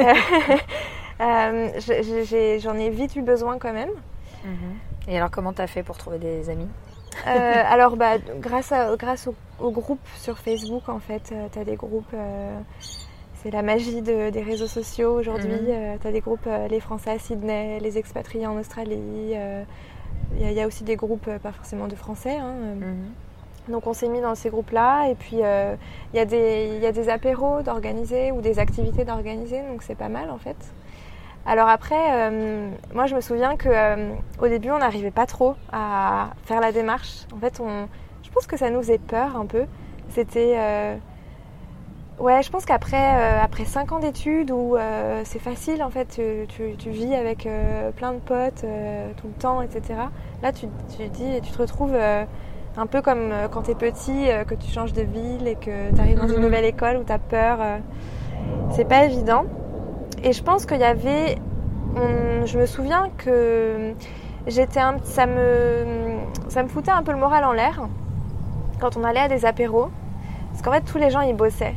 j'en ai vite eu besoin quand même. Et alors, comment t'as fait pour trouver des amis? Alors, bah, grâce, grâce au, groupe sur Facebook, en fait, tu as des groupes c'est la magie des réseaux sociaux aujourd'hui. Mhm. tu as des groupes, les Français à Sydney, les expatriés en Australie. Il y, a aussi des groupes, pas forcément de Français. Hein, mhm. Donc on s'est mis dans ces groupes-là et puis euh, il y, y, a des apéros d'organiser ou des activités d'organiser, donc c'est pas mal en fait. Alors après, euh, moi je me souviens que euh, au début on n'arrivait pas trop à faire la démarche. En fait, on, je pense que ça nous faisait peur un peu. C'était Ouais, je pense qu'après après 5 ans d'études où c'est facile en fait, tu, tu, vis avec plein de potes tout le temps, etc. Là, tu, tu dis, tu te retrouves un peu comme euh, quand tu es petit, euh, que tu changes de ville et que tu arrives dans une mhm. nouvelle école où tu as peur. Euh, c'est pas évident. Et je pense qu'il y avait. je me souviens que j'étais un, ça, me, ça me foutait un peu le moral en l'air quand on allait à des apéros. Parce qu'en fait, tous les gens y bossaient.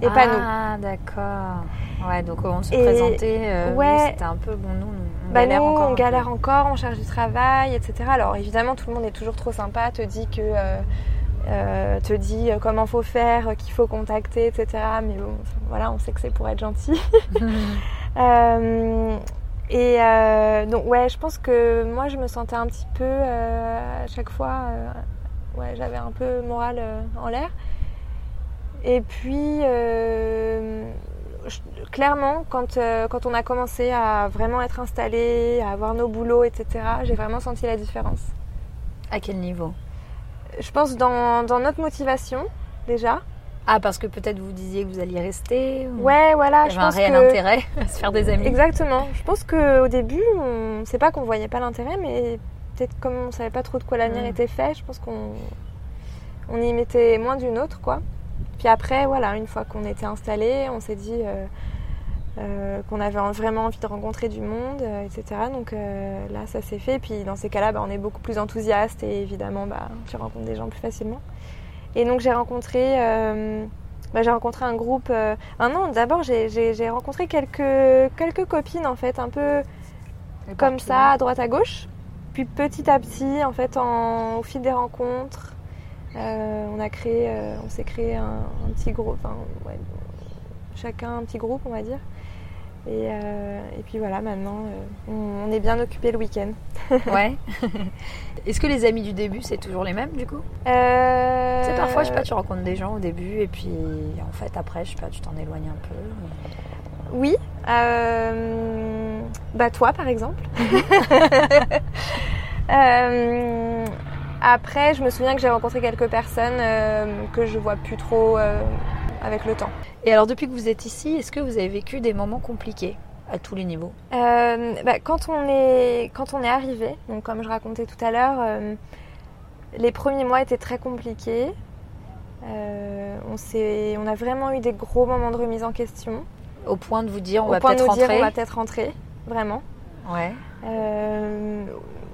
Et pas nous. Ah, d'accord. Ouais, donc on se présentait. ouais. C'était un peu bon, nous, bah nous, on galère encore, on cherche du travail, etc. Alors évidemment, tout le monde est toujours trop sympa, te dit que euh, euh, te dit euh, comment faut faire, qu'il faut contacter, etc. Mais bon, voilà, on sait que c'est pour être gentil. et donc ouais, je pense que moi, je me sentais un petit peu à chaque fois, ouais, j'avais un peu moral en l'air. Et puis clairement, quand, euh, quand on a commencé à vraiment être installé, à avoir nos boulots, etc., j'ai vraiment senti la différence. À quel niveau? Je pense dans, dans, notre motivation, déjà. Ah, parce que peut-être vous disiez que vous alliez rester Ouais, voilà. Il y avait un réel intérêt à se faire des amis. Exactement. Je pense qu'au début, on sait pas qu'on voyait pas l'intérêt, mais peut-être comme on savait pas trop de quoi l'avenir hmm. était fait, je pense qu'on on y mettait moins d'une autre, quoi. Puis après, voilà, une fois qu'on était installé, on s'est dit euh, euh, qu'on avait vraiment envie de rencontrer du monde, euh, etc. Donc là, ça s'est fait. Puis dans ces cas-là, bah, on est beaucoup plus enthousiaste et évidemment, bah, tu rencontres des gens plus facilement. Et donc j'ai rencontré, bah, j'ai rencontré un groupe. ah non, d'abord j'ai rencontré quelques, quelques copines en fait, un peu comme ça, à droite à gauche. Puis petit à petit, en fait, au fil des rencontres, on a créé, euh, on s'est créé un, petit groupe, enfin, chacun un petit groupe, on va dire. Et, euh, puis voilà, maintenant, on, est bien occupé le week-end. ouais. Est-ce que les amis du début, c'est toujours les mêmes du coup? C'est parfois, je sais pas, tu rencontres des gens au début et puis en fait après, je sais pas, tu t'en éloignes un peu. Oui. bah toi, par exemple. Après, je me souviens que j'ai rencontré quelques personnes euh, que je vois plus trop euh, avec le temps. Et alors, depuis que vous êtes ici, est-ce que vous avez vécu des moments compliqués à tous les niveaux? Euh, bah, quand, on est, quand on est arrivé, donc comme je racontais tout à l'heure, les premiers mois étaient très compliqués. on, on a vraiment eu des gros moments de remise en question. Au point de vous dire, on va peut-être rentrer. on va peut-être rentrer, vraiment. Ouais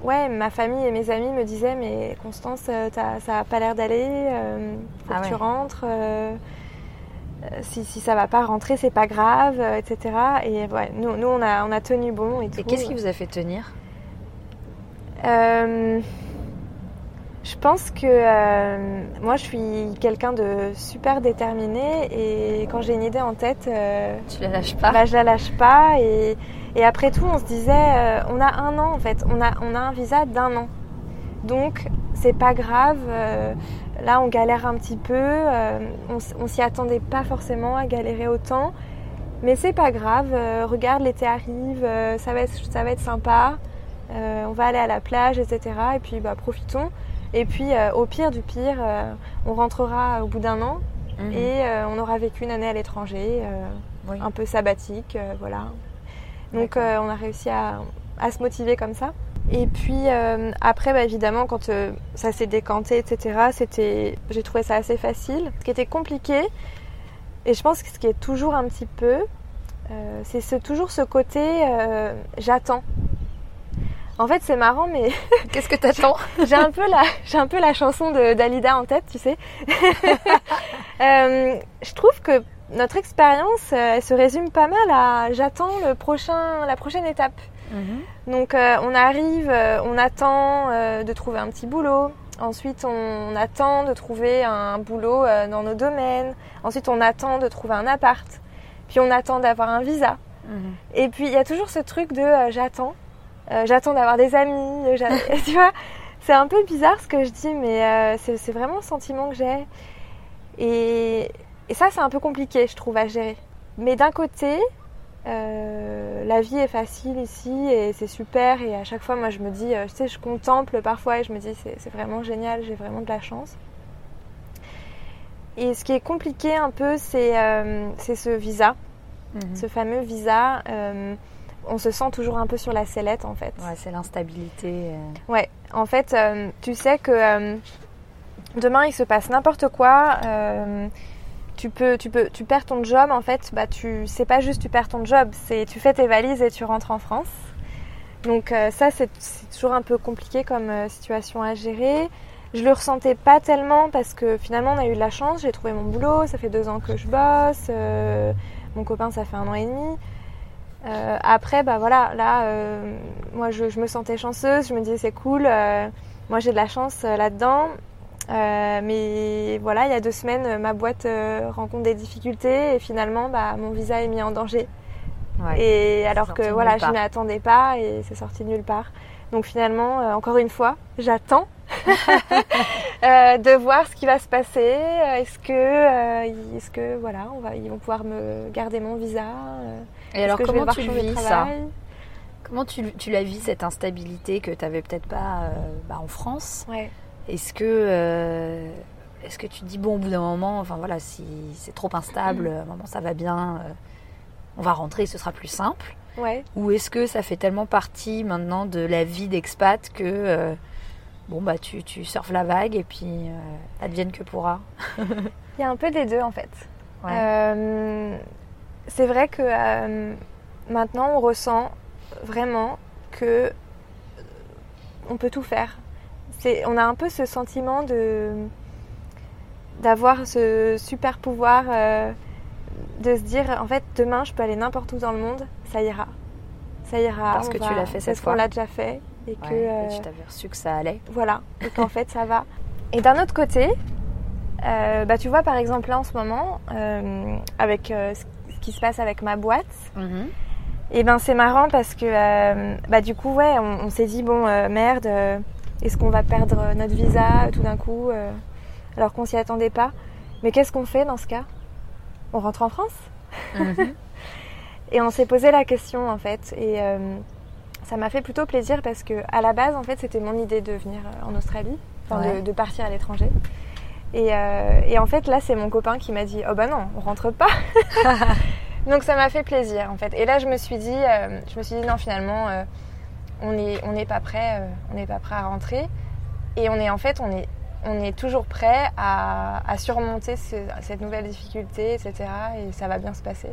ouais, ma famille et mes amis me disaient mais Constance, euh, ça n'a pas l'air d'aller, euh, faut ah que tu rentres. Euh, si, si ça va pas rentrer, c'est pas grave, etc. Et ouais, nous, nous on, a, on a tenu bon et tout. Et qu'est-ce qui vous a fait tenir? Je pense que moi, je suis quelqu'un de super déterminé et quand j'ai une idée en tête, tu la lâches pas. Bah, je la lâche pas et et après tout, on se disait, euh, on a un an en fait, on a, on a un visa d'un an. Donc, c'est pas grave. Euh, là, on galère un petit peu. Euh, on, s'y attendait pas forcément à galérer autant. Mais c'est pas grave. regarde, l'été arrive. ça, va être, ça va être sympa. on va aller à la plage, etc. Et puis, bah, profitons. Et puis, au pire du pire, on rentrera au bout d'un an. Mmh. Et on aura vécu une année à l'étranger, un peu sabbatique. voilà. Donc euh, on a réussi à, se motiver comme ça. Et puis euh, après, bah, évidemment, quand euh, ça s'est décanté, etc., c'était, j'ai trouvé ça assez facile. Ce qui était compliqué, et je pense que ce qui est toujours un petit peu, c'est toujours ce côté j'attends. En fait, c'est marrant, mais qu'est-ce que t'attends J'ai un peu la, un peu la chanson de Dalida en tête, tu sais. je trouve que notre expérience, euh, elle se résume pas mal à j'attends le prochain, la prochaine étape. Mhm. Donc euh, on arrive, euh, on attend de trouver un petit boulot, Ensuite, on, attend de trouver un boulot euh, dans nos domaines. Ensuite, on attend de trouver un appart. Puis, on attend d'avoir un visa. Mhm. Et puis, il y a toujours ce truc de euh, j'attends. J'attends d'avoir des amis. tu vois C'est un peu bizarre ce que je dis, mais c'est vraiment le sentiment que j'ai. Et, et ça, c'est un peu compliqué, je trouve, à gérer. Mais d'un côté, euh, la vie est facile ici et c'est super. Et à chaque fois, moi, je me dis, euh, tu sais, je contemple parfois et je me dis, c'est vraiment génial, j'ai vraiment de la chance. Et ce qui est compliqué un peu, c'est euh, ce visa, mhm. ce fameux visa. On se sent toujours un peu sur la sellette, en fait. Ouais, c'est l'instabilité. Ouais, en fait, tu sais que demain, il se passe n'importe quoi tu peux, tu peux, tu perds ton job en fait, bah tu, c'est pas juste tu perds ton job, c'est tu fais tes valises et tu rentres en France. Donc euh, ça c'est, toujours un peu compliqué comme euh, situation à gérer. Je le ressentais pas tellement parce que finalement on a eu de la chance, j'ai trouvé mon boulot, ça fait deux ans que je bosse, euh, mon copain ça fait un an et demi. Après bah voilà, là moi je, je, me sentais chanceuse, je me disais c'est cool, moi j'ai de la chance là-dedans. Euh, mais voilà, il y a deux semaines, ma boîte euh, rencontre des difficultés et finalement, bah, mon visa est mis en danger. et alors que voilà, je m'y pas et c'est sorti nulle part. Donc finalement, euh, encore une fois, j'attends de voir ce qui va se passer. Est-ce que, est-ce que voilà, on va, ils vont pouvoir me garder mon visa Et alors comment tu vis ça Comment tu, tu la vis cette instabilité que tu n'avais peut-être pas bah, en France ouais. Est-ce que, euh, est-ce que tu te dis, bon, au bout d'un moment, enfin voilà, si c'est trop instable, à un moment ça va bien, euh, on va rentrer, ce sera plus simple ouais. Ou est-ce que ça fait tellement partie maintenant de la vie d'expat que, euh, bon, bah tu, tu surfes la vague et puis advienne que pourra Il y a un peu des deux en fait. c'est vrai que maintenant on ressent vraiment que on peut tout faire on a un peu ce sentiment de d'avoir ce super pouvoir euh, de se dire en fait demain je peux aller n'importe où dans le monde, ça ira. Ça ira. Parce que tu l'as fait cette fois. qu'on l'a déjà fait et que euh, tu t'avais reçu que ça allait. Voilà, et qu'en fait ça va. Et d'un autre côté, euh, bah, tu vois par exemple là en ce moment, avec ce qui se passe avec ma boîte, mm-hmm. et ben c'est marrant parce que bah, du coup ouais on, on s'est dit bon merde est-ce qu'on va perdre notre visa tout d'un coup euh, alors qu'on s'y attendait pas Mais qu'est-ce qu'on fait dans ce cas? On rentre en France? Mhm. Et on s'est posé la question en fait. Et euh, ça m'a fait plutôt plaisir parce que à la base en fait c'était mon idée de venir euh, en Australie, enfin de, partir à l'étranger. Et, et, en fait là c'est mon copain qui m'a dit oh bah non on rentre pas. Donc ça m'a fait plaisir en fait. Et là je me suis dit je me suis dit non finalement on n'est on n'est pas prêt, euh, on n'est pas prêt à rentrer. Et on est en fait, on est, on est toujours prêt à, surmonter cette nouvelle difficulté, etc. Et ça va bien se passer.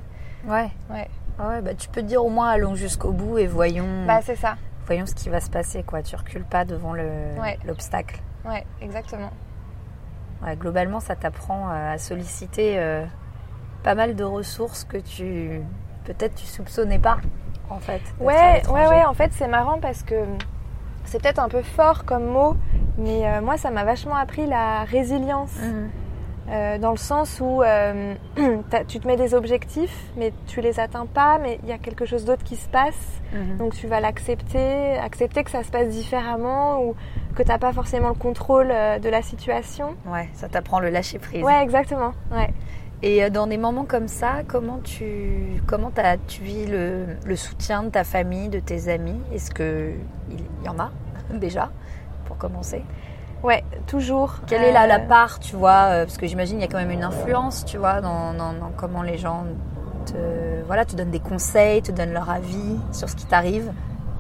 Ouais. Ouais. Ah ouais, bah, tu peux te dire au moins allons jusqu'au bout et voyons. Bah c'est ça. Voyons ce qui va se passer, quoi. Tu recules pas devant l'obstacle. Ouais. exactement. Ouais, globalement, ça t'apprend à solliciter euh, pas mal de ressources que tu peut-être tu soupçonnais pas en fait. Ouais, ouais, ouais, en fait c'est marrant parce que c'est peut-être un peu fort comme mot, mais euh, moi ça m'a vachement appris la résilience. Mhm. Euh, dans le sens où euh, tu te mets des objectifs, mais tu les atteins pas, mais il y a quelque chose d'autre qui se passe. Mhm. Donc tu vas l'accepter, accepter que ça se passe différemment ou que tu n'as pas forcément le contrôle de la situation. Ouais, ça t'apprend le lâcher prise. Ouais, exactement. Ouais. Et euh, dans des moments comme ça, comment tu, comment as, tu vis le, soutien de ta famille, de tes amis? Est-ce qu'il y en a déjà, pour commencer? Ouais, toujours. Quelle est la, la, euh, part, tu vois euh, Parce que j'imagine qu'il y a quand même une influence, tu vois, dans, comment les gens te, voilà, te donnent des conseils, te donnent leur avis sur ce qui t'arrive.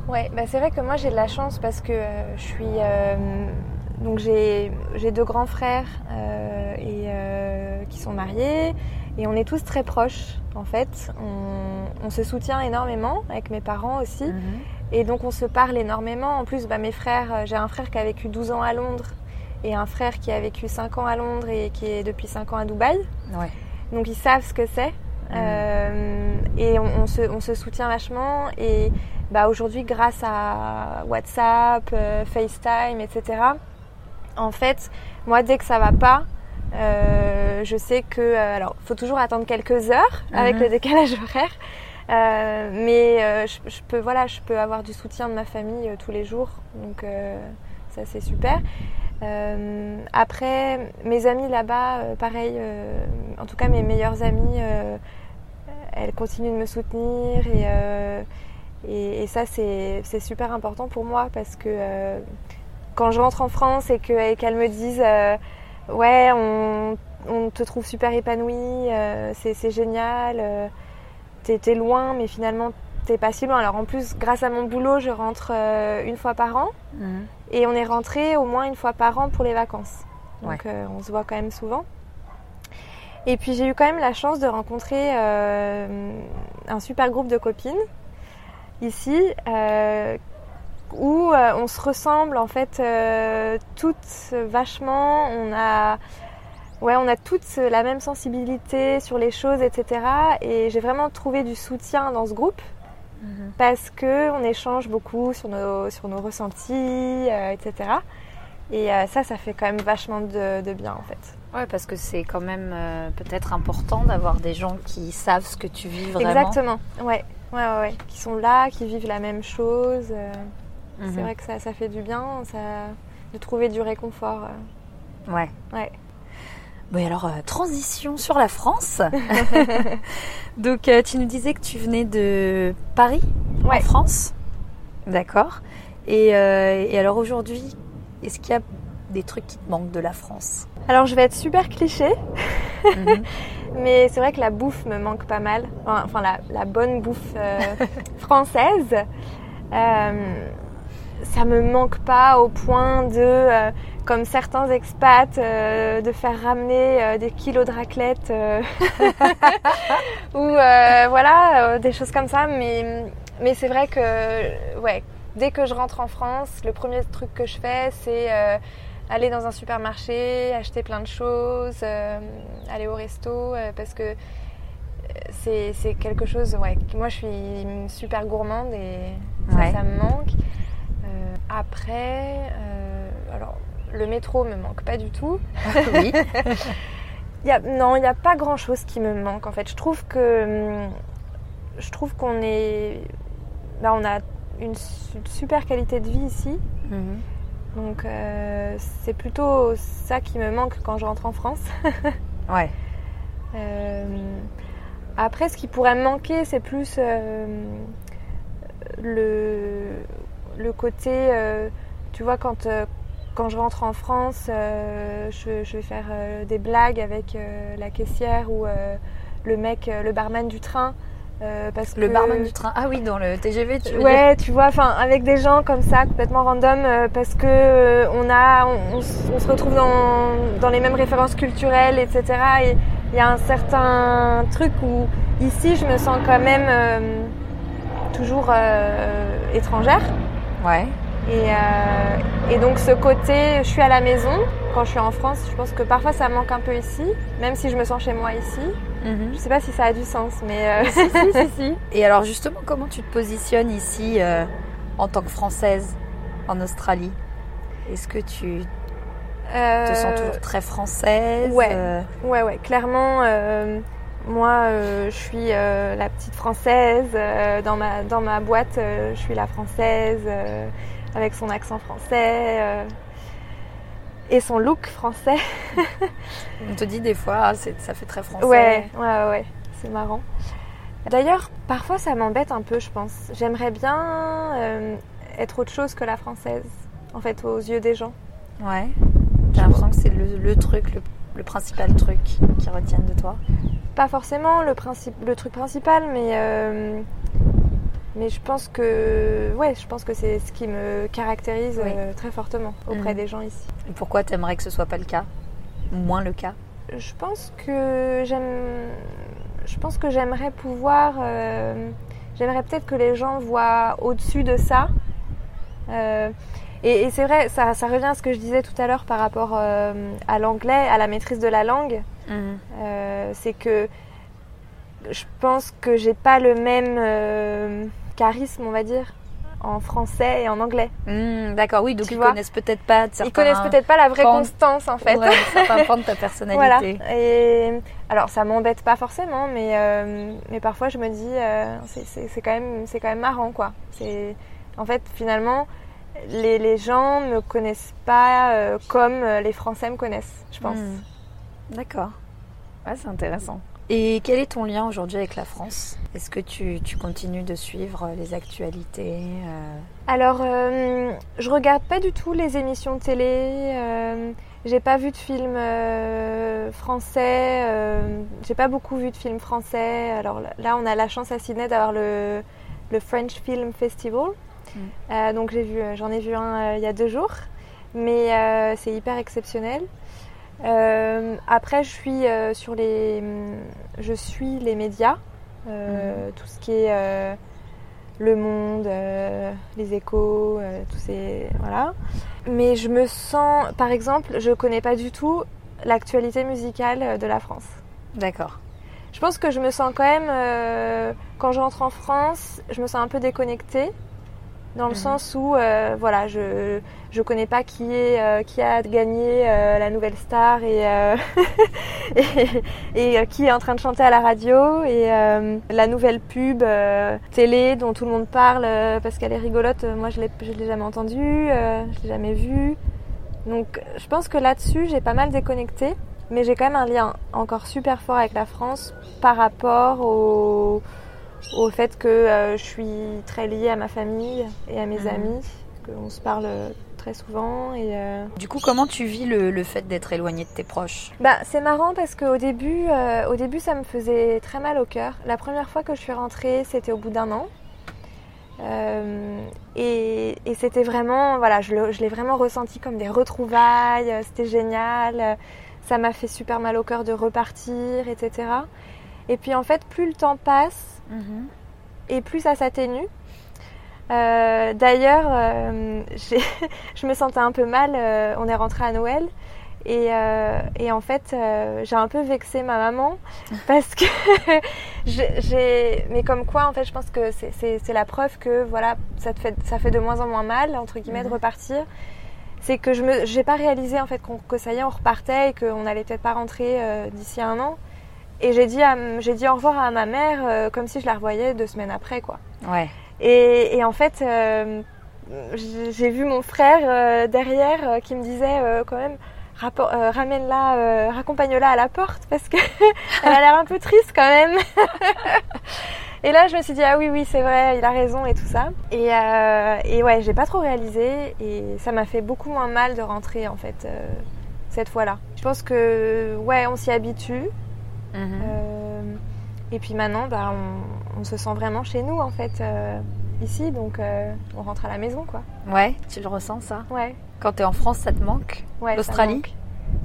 Ouais, bah c'est vrai que moi j'ai de la chance parce que je suis donc j'ai deux grands frères et qui sont mariés et on est tous très proches en fait. On, se soutient énormément avec mes parents aussi mhm. Et donc on se parle énormément. En plus, bah, mes frères, euh, j'ai un frère qui a vécu 12 ans à Londres et un frère qui a vécu 5 ans à Londres et qui est depuis 5 ans à Dubaï. Donc ils savent ce que c'est. Mhm. Euh, et on, se, soutient vachement. Et bah, aujourd'hui, grâce à WhatsApp, euh, FaceTime, etc., En fait, moi, dès que ça va pas, euh, je sais que, euh, alors, faut toujours attendre quelques heures avec Mhm. le décalage horaire, mais euh, je, peux, voilà, je peux avoir du soutien de ma famille euh, tous les jours, donc euh, ça c'est super. Euh, après, mes amies là-bas, euh, pareil, euh, en tout cas mes meilleures amies, euh, elles continuent de me soutenir et, euh, et, ça c'est super important pour moi parce que euh, quand je rentre en France et que- et qu'elles me disent euh, ouais on, te trouve super épanouie, euh, c'est génial, euh, t'es loin mais finalement t'es pas si loin. Alors en plus grâce à mon boulot je rentre euh, une fois par an Mhm. et on est rentré au moins une fois par an pour les vacances. Donc euh, on se voit quand même souvent. Et puis j'ai eu quand même la chance de rencontrer euh, un super groupe de copines ici où on se ressemble en fait toutes vachement. On a ouais on a toutes la même sensibilité sur les choses etc. Et j'ai vraiment trouvé du soutien dans ce groupe Mhm. parce que on échange beaucoup sur nos, sur nos ressentis, euh, etc. Et euh, ça, ça fait quand même vachement de, de bien en fait. Ouais, parce que c'est quand même euh, peut-être important d'avoir des gens qui savent ce que tu vis vraiment. Exactement, ouais. Ouais, ouais, ouais. Qui sont là, qui vivent la même chose. euh, Mhm. C'est vrai que ça, ça fait du bien ça, de trouver du réconfort. euh. Ouais. Ouais. Et alors, euh, transition sur la France. Donc, euh, tu nous disais que tu venais de Paris, Ouais. en France. D'accord. Et, euh, et alors aujourd'hui, est-ce qu'il y a des trucs qui te manquent de la France? Alors je vais être super cliché, Mhm. mais c'est vrai que la bouffe me manque pas mal. Enfin, la, la bonne bouffe française. Ça me manque pas au point de, comme certains expats, euh, de faire ramener euh, des kilos de raclette euh, ou voilà, des choses comme ça. Mais, mais c'est vrai que, ouais, dès que je rentre en France, le premier truc que je fais, c'est aller dans un supermarché, acheter plein de choses, aller au resto, parce que c'est quelque chose, ouais, moi je suis super gourmande et ça, Ouais. ça me manque. Après, alors le métro me manque pas du tout. Oui. Il y a, non, il n'y a pas grand chose qui me manque en fait. Je trouve que hum, je trouve qu'on est, bah, on a une su- super qualité de vie ici. Mhm. Donc euh, c'est plutôt ça qui me manque quand je rentre en France. Ouais. Euh, après, ce qui pourrait me manquer, c'est plus euh, le, le côté, tu vois, quand, quand je rentre en France, euh, je, je vais faire euh, des blagues avec euh, la caissière ou le mec, le barman du train. parce Le que- barman du train. Ah oui, dans le TGV, tu veux dire Ouais, tu vois, enfin avec des gens comme ça, complètement random, parce que on a, on, on s- on se retrouve dans, dans les mêmes références culturelles, etc. Et il y a un certain truc où ici, je me sens quand même toujours étrangère. Ouais. Et, euh, et donc ce côté, je suis à la maison. Quand je suis en France, je pense que parfois ça manque un peu ici, même si je me sens chez moi ici. Mhm. Je sais pas si ça a du sens, mais euh, si, si, si, si. Et alors justement, comment tu te positionnes ici euh, en tant que Française en Australie? Est-ce que tu te sens euh, toujours très française? ouais. euh, Ouais, ouais, clairement, euh, moi, euh, je suis euh, la petite française. euh, dans, ma, dans ma boîte, euh, je suis la française, euh, avec son accent français euh, et son look français. On te dit des fois, ah, ça fait très français. Ouais, ouais, ouais, c'est marrant. D'ailleurs, parfois, ça m'embête un peu, je pense. J'aimerais bien euh, être autre chose que la française, en fait, aux yeux des gens. Ouais. J'ai l'impression que c'est le, le truc, le, le principal truc qui retiennent de toi? Pas forcément le, principe, le truc principal, mais, euh, mais je pense que, ouais, je pense que c'est ce qui me caractérise Oui. euh, très fortement auprès Mhm. des gens ici. Et pourquoi t'aimerais que ce soit pas le cas Moins le cas? Je pense que j'aime, je pense que j'aimerais pouvoir, euh, j'aimerais peut-être que les gens voient au-dessus de ça. Euh, et et c'est vrai, ça, ça revient à ce que je disais tout à l'heure par rapport à l'anglais, à la maîtrise de la langue. Euh, c'est que je pense que j'ai pas le même charisme, on va dire, en français et en anglais. Hmm, d'accord, oui, donc ils connaissent peut-être pas certains... Ils connaissent peut-être pas la vraie constance en fait. Ouais, certains pans de ta personnalité. voilà. Et alors ça m'embête pas forcément, mais euh, mais parfois je me dis euh, c'est quand même c'est quand même marrant quoi. C'est en fait finalement les, les gens me connaissent pas euh, comme les Français me connaissent, je pense. Hmm. D'accord. Ouais, c'est intéressant. Et quel est ton lien aujourd'hui avec la France? Est-ce que tu, tu, continues de suivre les actualités euh? Alors, euh, je regarde pas du tout les émissions de télé. Euh, j'ai pas vu de films euh, français. j'ai pas beaucoup vu de films français. Alors là, on a la chance à Sydney d'avoir le, le, French Film Festival. Mm. donc j'ai vu, j'en ai vu un il y a deux jours. Mais c'est hyper exceptionnel. Euh, après, je suis euh, sur les, je suis les médias, euh, mhm. tout ce qui est Le Monde, les Échos, tous ces voilà. Mais je me sens, par exemple, je connais pas du tout l'actualité musicale de la France. D'accord. Je pense que je me sens quand même, quand j'entre en France, je me sens un peu déconnectée dans le mhm. sens où euh, voilà je je connais pas qui est euh, qui a gagné euh, la nouvelle star et et, et, qui est en train de chanter à la radio et la nouvelle pub télé dont tout le monde parle parce qu'elle est rigolote moi je l'ai je l'ai jamais entendue je l'ai jamais vue donc je pense que là-dessus j'ai pas mal déconnecté mais j'ai quand même un lien encore super fort avec la France par rapport au au fait que euh, je suis très liée à ma famille et à mes mhm. amis, qu'on se parle très souvent. Et, euh, Du coup, comment tu vis le, fait d'être éloignée de tes proches? Bah, C'est marrant parce qu'au début, euh, au début, ça me faisait très mal au cœur. La première fois que je suis rentrée, c'était au bout d'un an. et, c'était vraiment, voilà, je l'ai vraiment ressenti comme des retrouvailles, c'était génial, ça m'a fait super mal au cœur de repartir, etc. Et puis en fait, plus le temps passe, et plus ça s'atténue. Euh, d'ailleurs, euh, je me sentais un peu mal. Euh, on est rentré à Noël. Et, et en fait, j'ai un peu vexé ma maman parce que j'ai. Mais comme quoi, en fait, je pense que c'est la preuve que voilà, ça, te fait, ça fait de moins en moins mal, entre guillemets, de mhm. repartir. C'est que je n'ai pas réalisé en fait que ça y est, on repartait et qu'on allait peut-être pas rentrer d'ici un an. Et j'ai dit, j'ai dit au revoir à ma mère euh, comme si je la revoyais deux semaines après, quoi. Ouais. Et, et en fait, euh, j'ai vu mon frère euh, derrière qui me disait quand même, ramène-la, raccompagne-la à la porte parce que elle a l'air un peu triste quand même. et là, je me suis dit, ah oui, oui, c'est vrai, il a raison et tout ça. Et, et ouais, j'ai pas trop réalisé et ça m'a fait beaucoup moins mal de rentrer en fait cette fois-là. Je pense que, ouais, on s'y habitue. Mhm. Euh, et puis maintenant, bah, on, se sent vraiment chez nous en fait euh, ici, donc euh, on rentre à la maison quoi. Ouais, tu le ressens ça Ouais. Quand tu es en France, ça te manque Ouais. L'Australie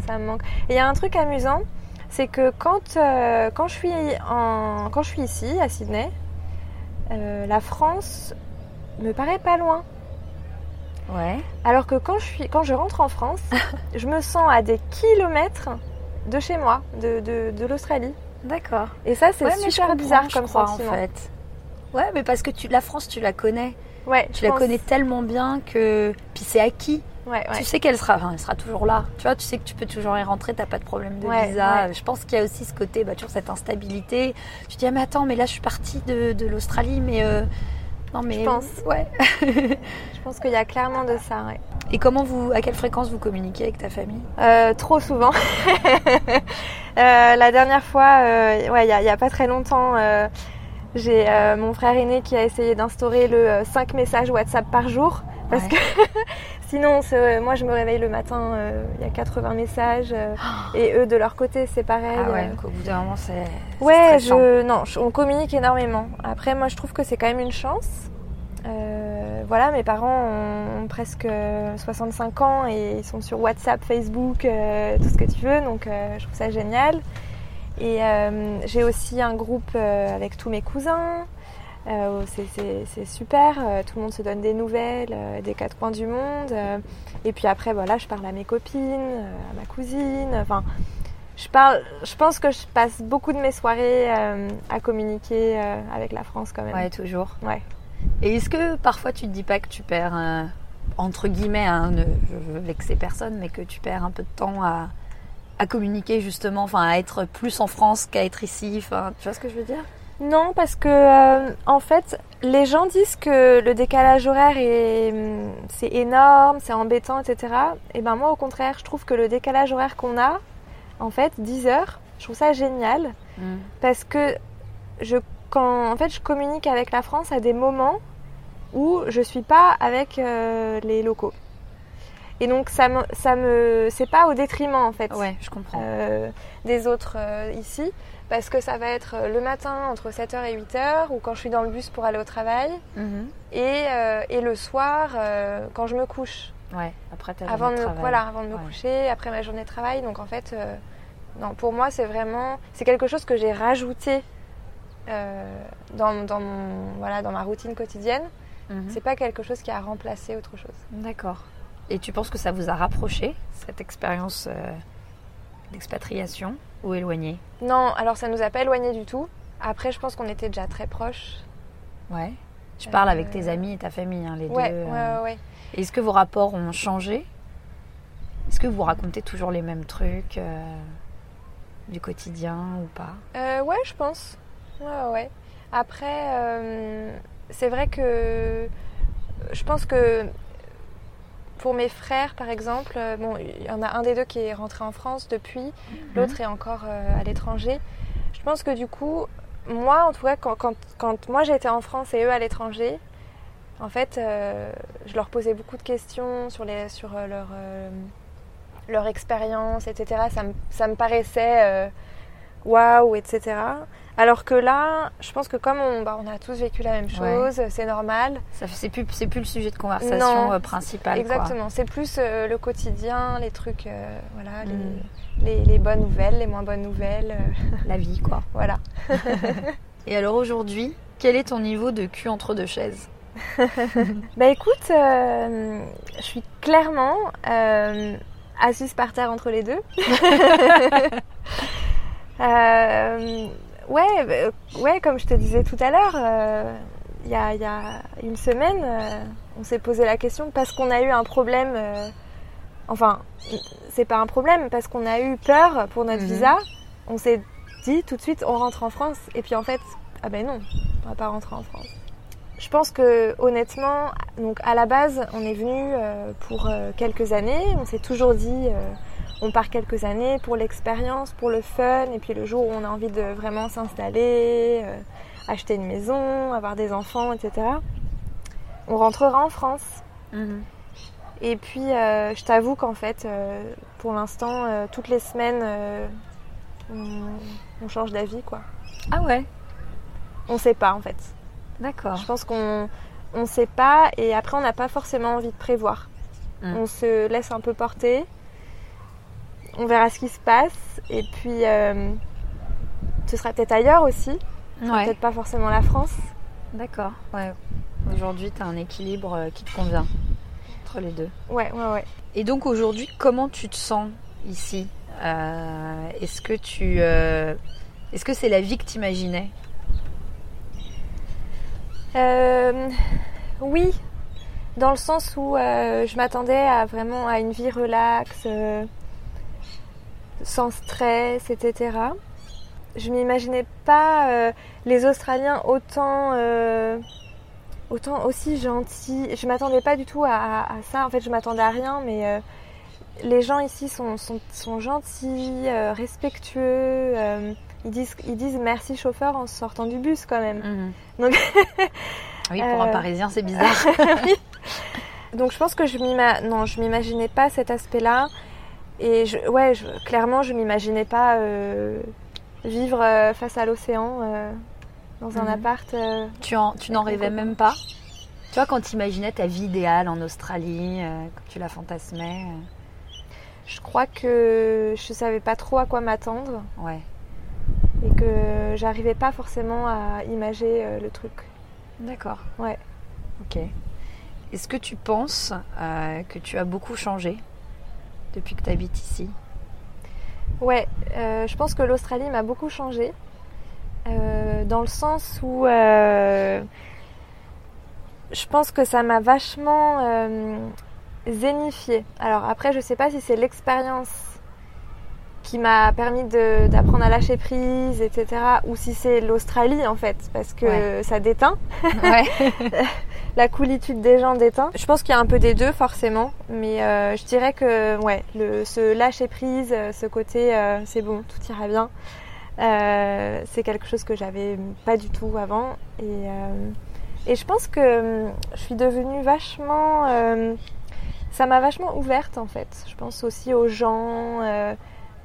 Ça me manque. Et il y a un truc amusant, c'est que quand, quand, je suis en, quand je suis ici à Sydney, la France me paraît pas loin. Ouais. Alors que quand je, suis, quand je rentre en France, je me sens à des kilomètres de chez moi, de, de, l'Australie. D'accord. Et ça, c'est super bizarre comme ça en fait. Ouais, mais parce que tu, la France, tu la connais. Ouais. Tu la connais tellement bien que. Puis c'est acquis. Ouais, ouais. Tu sais qu'elle sera, elle sera toujours là. Tu vois, tu sais que tu peux toujours y rentrer, t'as pas de problème de visa. Je pense qu'il y a aussi ce côté, bah, toujours cette instabilité. Tu te dis, ah, mais attends, mais là, je suis partie de, de l'Australie, mais. Euh, non, mais. Je pense. Ouais. je pense qu'il y a clairement de ça, ouais. Et comment vous, à quelle fréquence vous communiquez avec ta famille? Euh, Trop souvent. Euh, la dernière fois, euh, ouais, il n'y a, pas très longtemps, j'ai mon frère aîné qui a essayé d'instaurer le 5 messages WhatsApp par jour. Parce que sinon, moi je me réveille le matin, il y a 80 messages. et eux de leur côté, c'est pareil. Ah ouais, donc au bout d'un moment, c'est. Ouais, je, non, on communique énormément. Après, moi je trouve que c'est quand même une chance. Euh, voilà, mes parents ont, presque 65 ans et ils sont sur WhatsApp, Facebook, euh, tout ce que tu veux, donc euh, je trouve ça génial. Et j'ai aussi un groupe avec tous mes cousins. C'est super, tout le monde se donne des nouvelles des quatre coins du monde. et puis après, voilà, je parle à mes copines, à ma cousine. Enfin, je, parle, je pense que je passe beaucoup de mes soirées à communiquer avec la France quand même. Ouais, toujours. Ouais. Et est-ce que parfois tu te dis pas que tu perds, euh, entre guillemets, hein, ne veux vexer personne, mais que tu perds un peu de temps à, à communiquer justement, enfin à être plus en France qu'à être ici, enfin tu vois ce que je veux dire? Non, parce que euh, en fait, les gens disent que le décalage horaire est hum, c'est énorme, c'est embêtant, etc. Et ben moi au contraire, je trouve que le décalage horaire qu'on a, en fait, 10 heures, je trouve ça génial Mm. parce que je quand en fait je communique avec la France à des moments où je suis pas avec euh, les locaux. Et donc ça me ça me c'est pas au détriment en fait Ouais, je comprends. euh, des autres euh, ici parce que ça va être euh, le matin entre 7h et 8h ou quand je suis dans le bus pour aller au travail Mhm. et, euh, et le soir euh, quand je me couche Ouais, après ta avant de, travail. voilà, avant de me Ouais. coucher, après ma journée de travail. Donc en fait, euh, non, pour moi, c'est vraiment, c'est quelque chose que j'ai rajouté dans, dans, mon, voilà, dans ma routine quotidienne. Mhm. C'est pas quelque chose qui a remplacé autre chose. D'accord. Et tu penses que ça vous a rapproché, cette expérience euh, d'expatriation, ou éloigné Non, alors ça nous a pas éloignés du tout. Après, je pense qu'on était déjà très proches. Ouais. Je parle Euh, avec tes amis et ta famille, hein, les Ouais, deux. ouais, euh. ouais, ouais. Est-ce que vos rapports ont changé? Est-ce que vous racontez toujours les mêmes trucs euh, du quotidien ou pas? Euh, ouais, je pense. Ouais, ouais. Après, euh, c'est vrai que je pense que pour mes frères, par exemple, euh, bon, il y en a un des deux qui est rentré en France depuis, l'autre est encore euh, à l'étranger. Je pense que du coup, moi, en tout cas, quand, quand, quand moi j'étais en France et eux à l'étranger, en fait, euh, je leur posais beaucoup de questions sur, les, sur leur, leur expérience, etc. Ça me, ça me paraissait waouh, etc. Alors que là, je pense que comme on, bah, on a tous vécu la même Ouais. chose, c'est normal. C'est plus, le sujet de conversation Non, euh, principal. Exactement, c'est plus euh, le quotidien, les trucs, euh, voilà, les- Mm. les, les bonnes nouvelles, les moins bonnes nouvelles, euh, La vie, quoi. voilà. Et alors aujourd'hui, quel est ton niveau de cul entre deux chaises? Bah écoute, euh, je suis clairement euh, assise par terre entre les deux. Euh, ouais, bah, ouais, comme je te disais tout à l'heure, euh, il y, a, y a une semaine, euh, on s'est posé la question parce qu'on a eu un problème. euh, enfin, c'est pas un problème, parce qu'on a eu peur pour notre Mhm. visa. On s'est dit tout de suite, on rentre en France. Et puis en fait, ah ben non, on va pas rentrer en France. Je pense que honnêtement, donc à la base, on est venu euh, pour euh, quelques années. On s'est toujours dit, euh, on part quelques années pour l'expérience, pour le fun, et puis le jour où on a envie de vraiment s'installer, euh, acheter une maison, avoir des enfants, etc. On rentrera en France. Et puis, euh, je t'avoue qu'en fait, euh, pour l'instant, euh, toutes les semaines, on, on change d'avis, quoi. Ah ouais, On sait pas, en fait. d'accord. Je pense qu'on on sait pas et après on n'a pas forcément envie de prévoir. Mm. On se laisse un peu porter. On verra ce qui se passe et puis euh, ce sera peut-être ailleurs aussi, Ouais, peut-être pas forcément la France. d'accord. Ouais. Aujourd'hui, tu as un équilibre euh, qui te convient entre les deux. Ouais, ouais, ouais. Et donc aujourd'hui, comment tu te sens ici Euh, Est-ce que tu, euh, est-ce que c'est la vie que tu imaginais Euh, oui, dans le sens où je m'attendais à vraiment à une vie relaxe, sans stress, etc. Je m'imaginais pas euh, les Australiens autant, euh, autant aussi gentils. Je m'attendais pas du tout à, à- à ça. En fait, je m'attendais à rien, mais euh, les gens ici sont, sont, sont gentils, respectueux. ils disent, ils disent merci chauffeur en sortant du bus quand même. Donc- oui, pour un Parisien, c'est bizarre. Donc je pense que je non, je m'imaginais pas cet aspect-là. Et je, ouais, je- clairement, je m'imaginais pas euh, vivre euh, face à l'océan euh, dans un Mhm. appart. tu en, tu n'en mon rêvais même pas? Tu vois, quand tu imaginais ta vie idéale en Australie, quand tu la fantasmais, Je crois que je savais pas trop à quoi m'attendre ouais. et que j'arrivais pas forcément à imager le truc. D'accord. Ouais. Ok. Est-ce que tu penses que tu as beaucoup changé? Depuis que tu habites ici Ouais, euh, je pense que l'Australie m'a beaucoup changé. euh, dans le sens où euh, Je pense que ça m'a vachement euh, zénifié. Alors après, je sais pas si c'est l'expérience qui m'a permis d'apprendre à lâcher prise, etc. Ou si c'est l'Australie en fait, parce que ça déteint. la coolitude des gens déteint. Je pense qu'il y a un peu des deux forcément, mais euh, je dirais que ouais, le, ce lâcher prise, ce côté euh, c'est bon, tout ira bien, euh, c'est quelque chose que j'avais pas du tout avant. Et, et je pense que je suis devenue vachement... ça m'a vachement ouverte en fait. Je pense aussi aux gens euh,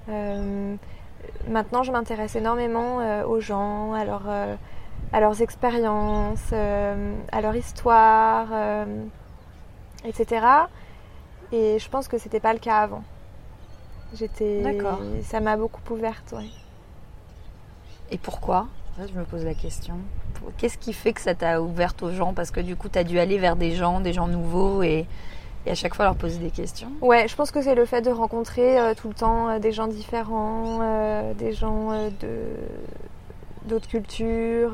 maintenant, je m'intéresse énormément euh, aux gens, à, euh, à leurs expériences, à leur histoire, etc. Et je pense que c'était pas le cas avant. J'étais. Ça m'a beaucoup ouverte, ouais. Et pourquoi? Je me pose la question. Qu'est-ce qui fait que ça t'a ouverte aux gens? Parce que du coup, tu as dû aller vers des gens, des gens nouveaux et et à chaque fois leur poser des questions. Ouais, je pense que c'est le fait de rencontrer euh, tout le temps euh, des gens différents, euh, des gens de d'autres cultures,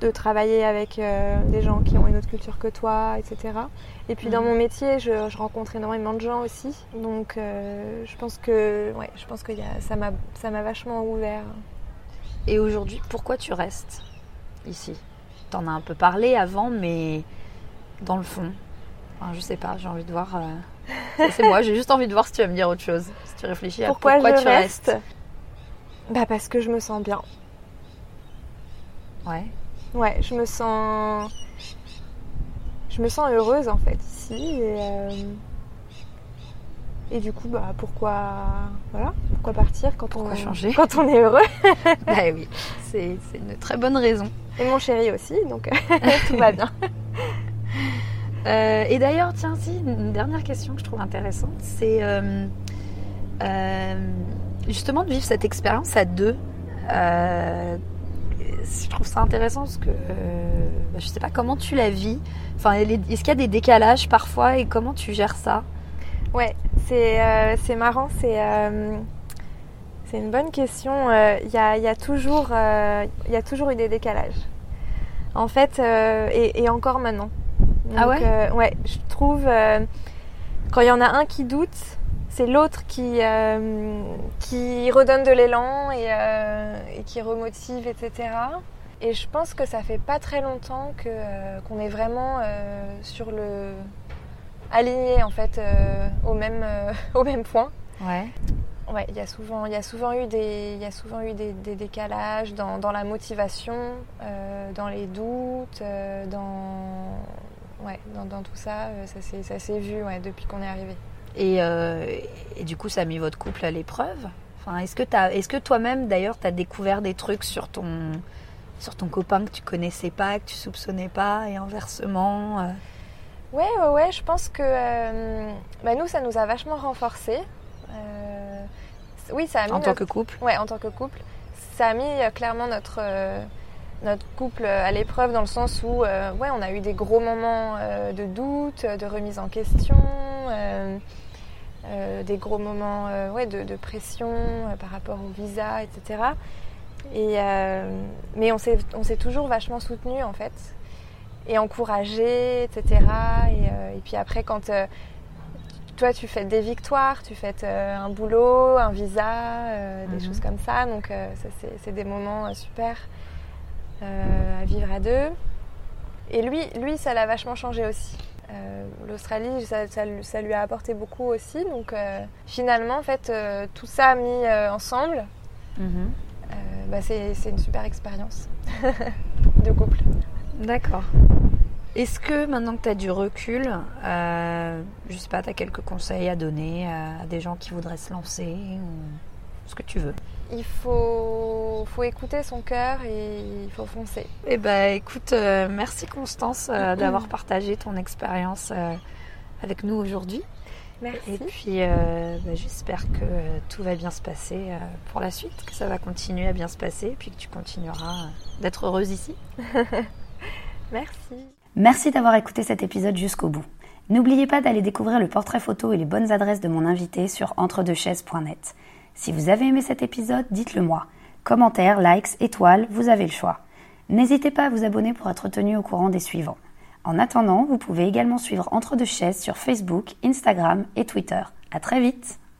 de travailler avec des gens qui ont une autre culture que toi, etc. Et puis dans mhm. mon métier, je, je, rencontre énormément de gens aussi, donc je pense que ouais, je pense que y a, ça m'a ça m'a vachement ouvert. Et aujourd'hui, pourquoi tu restes ici? T'en as un peu parlé avant, mais dans le fond, je sais pas, j'ai envie de voir. Euh, c'est moi, j'ai juste envie de voir si tu vas me dire autre chose. Si tu réfléchis à pourquoi, tu restes. Bah parce que je me sens bien. Ouais. Ouais, je me sens. Je me sens heureuse en fait ici. Et, euh, et du coup, bah pourquoi. Voilà, pourquoi partir quand pourquoi on. changer Quand on est heureux? bah oui, c'est une très bonne raison. Et mon chéri aussi, donc tout va bien. Euh, et d'ailleurs, tiens, si, une dernière question que je trouve intéressante, c'est euh, euh, justement de vivre cette expérience à deux. je trouve ça intéressant parce que bah, je sais pas comment tu la vis? Enfin, est-ce qu'il y a des décalages parfois et comment tu gères ça? Ouais, c'est marrant, c'est une bonne question. Il y a, y, a toujours y a toujours eu des décalages. En fait, et encore maintenant ah ouais? euh, Ouais, je trouve euh, quand il y en a un qui doute, c'est l'autre qui, euh, qui redonne de l'élan et, qui remotive, etc. Et je pense que ça fait pas très longtemps que, qu'on est vraiment sur le aligné en fait au même au même point. Ouais. Ouais, il y a souvent, il y a souvent eu des, il y a souvent eu des, décalages dans, dans, la motivation, dans les doutes, dans ouais, dans, tout ça, euh, ça s'est vu ouais, depuis qu'on est arrivé. Et, euh, et, du coup, ça a mis votre couple à l'épreuve? Enfin, Est-ce que, est que toi-même, d'ailleurs, tu as découvert des trucs sur ton, sur ton copain que tu connaissais pas, que tu soupçonnais pas, et inversement euh? Ouais, ouais, ouais, je pense que bah, nous, ça nous a vachement renforcés. oui, ça a mis en tant que couple? Ouais, en tant que couple. Ça a mis clairement notre notre couple à l'épreuve dans le sens où euh, ouais, on a eu des gros moments euh, de doute, de remise en question, euh, des gros moments ouais, de, pression par rapport au visa, etc. Et, mais on s'est, on s'est toujours vachement soutenu en fait et encouragé, etc. Et, et puis après, quand toi tu fais des victoires, tu fais un boulot, un visa, des mhm. choses comme ça, donc c'est, c'est des moments super. Euh, à vivre à deux. Et lui, lui ça l'a vachement changé aussi. Euh, L'Australie, ça, ça, lui a apporté beaucoup aussi. Donc euh, finalement, en fait, tout ça mis ensemble, mhm. bah, c'est une super expérience de couple. D'accord. Est-ce que maintenant que tu as du recul, je sais pas, tu as quelques conseils à donner à des gens qui voudraient se lancer ou ce que tu veux? Il faut, faut écouter son cœur et il faut foncer. Eh ben, écoute, euh, merci Constance euh, d'avoir partagé ton expérience euh, avec nous aujourd'hui. Merci. Et puis, bah, j'espère que tout va bien se passer pour la suite, que ça va continuer à bien se passer, et puis que tu continueras d'être heureuse ici. merci. Merci d'avoir écouté cet épisode jusqu'au bout. N'oubliez pas d'aller découvrir le portrait photo et les bonnes adresses de mon invité sur entredeuxchaises.net. Si vous avez aimé cet épisode, dites-le moi. Commentaires, likes, étoiles, vous avez le choix. N'hésitez pas à vous abonner pour être tenu au courant des suivants. En attendant, vous pouvez également suivre Entre deux chaises sur Facebook, Instagram et Twitter. À très vite!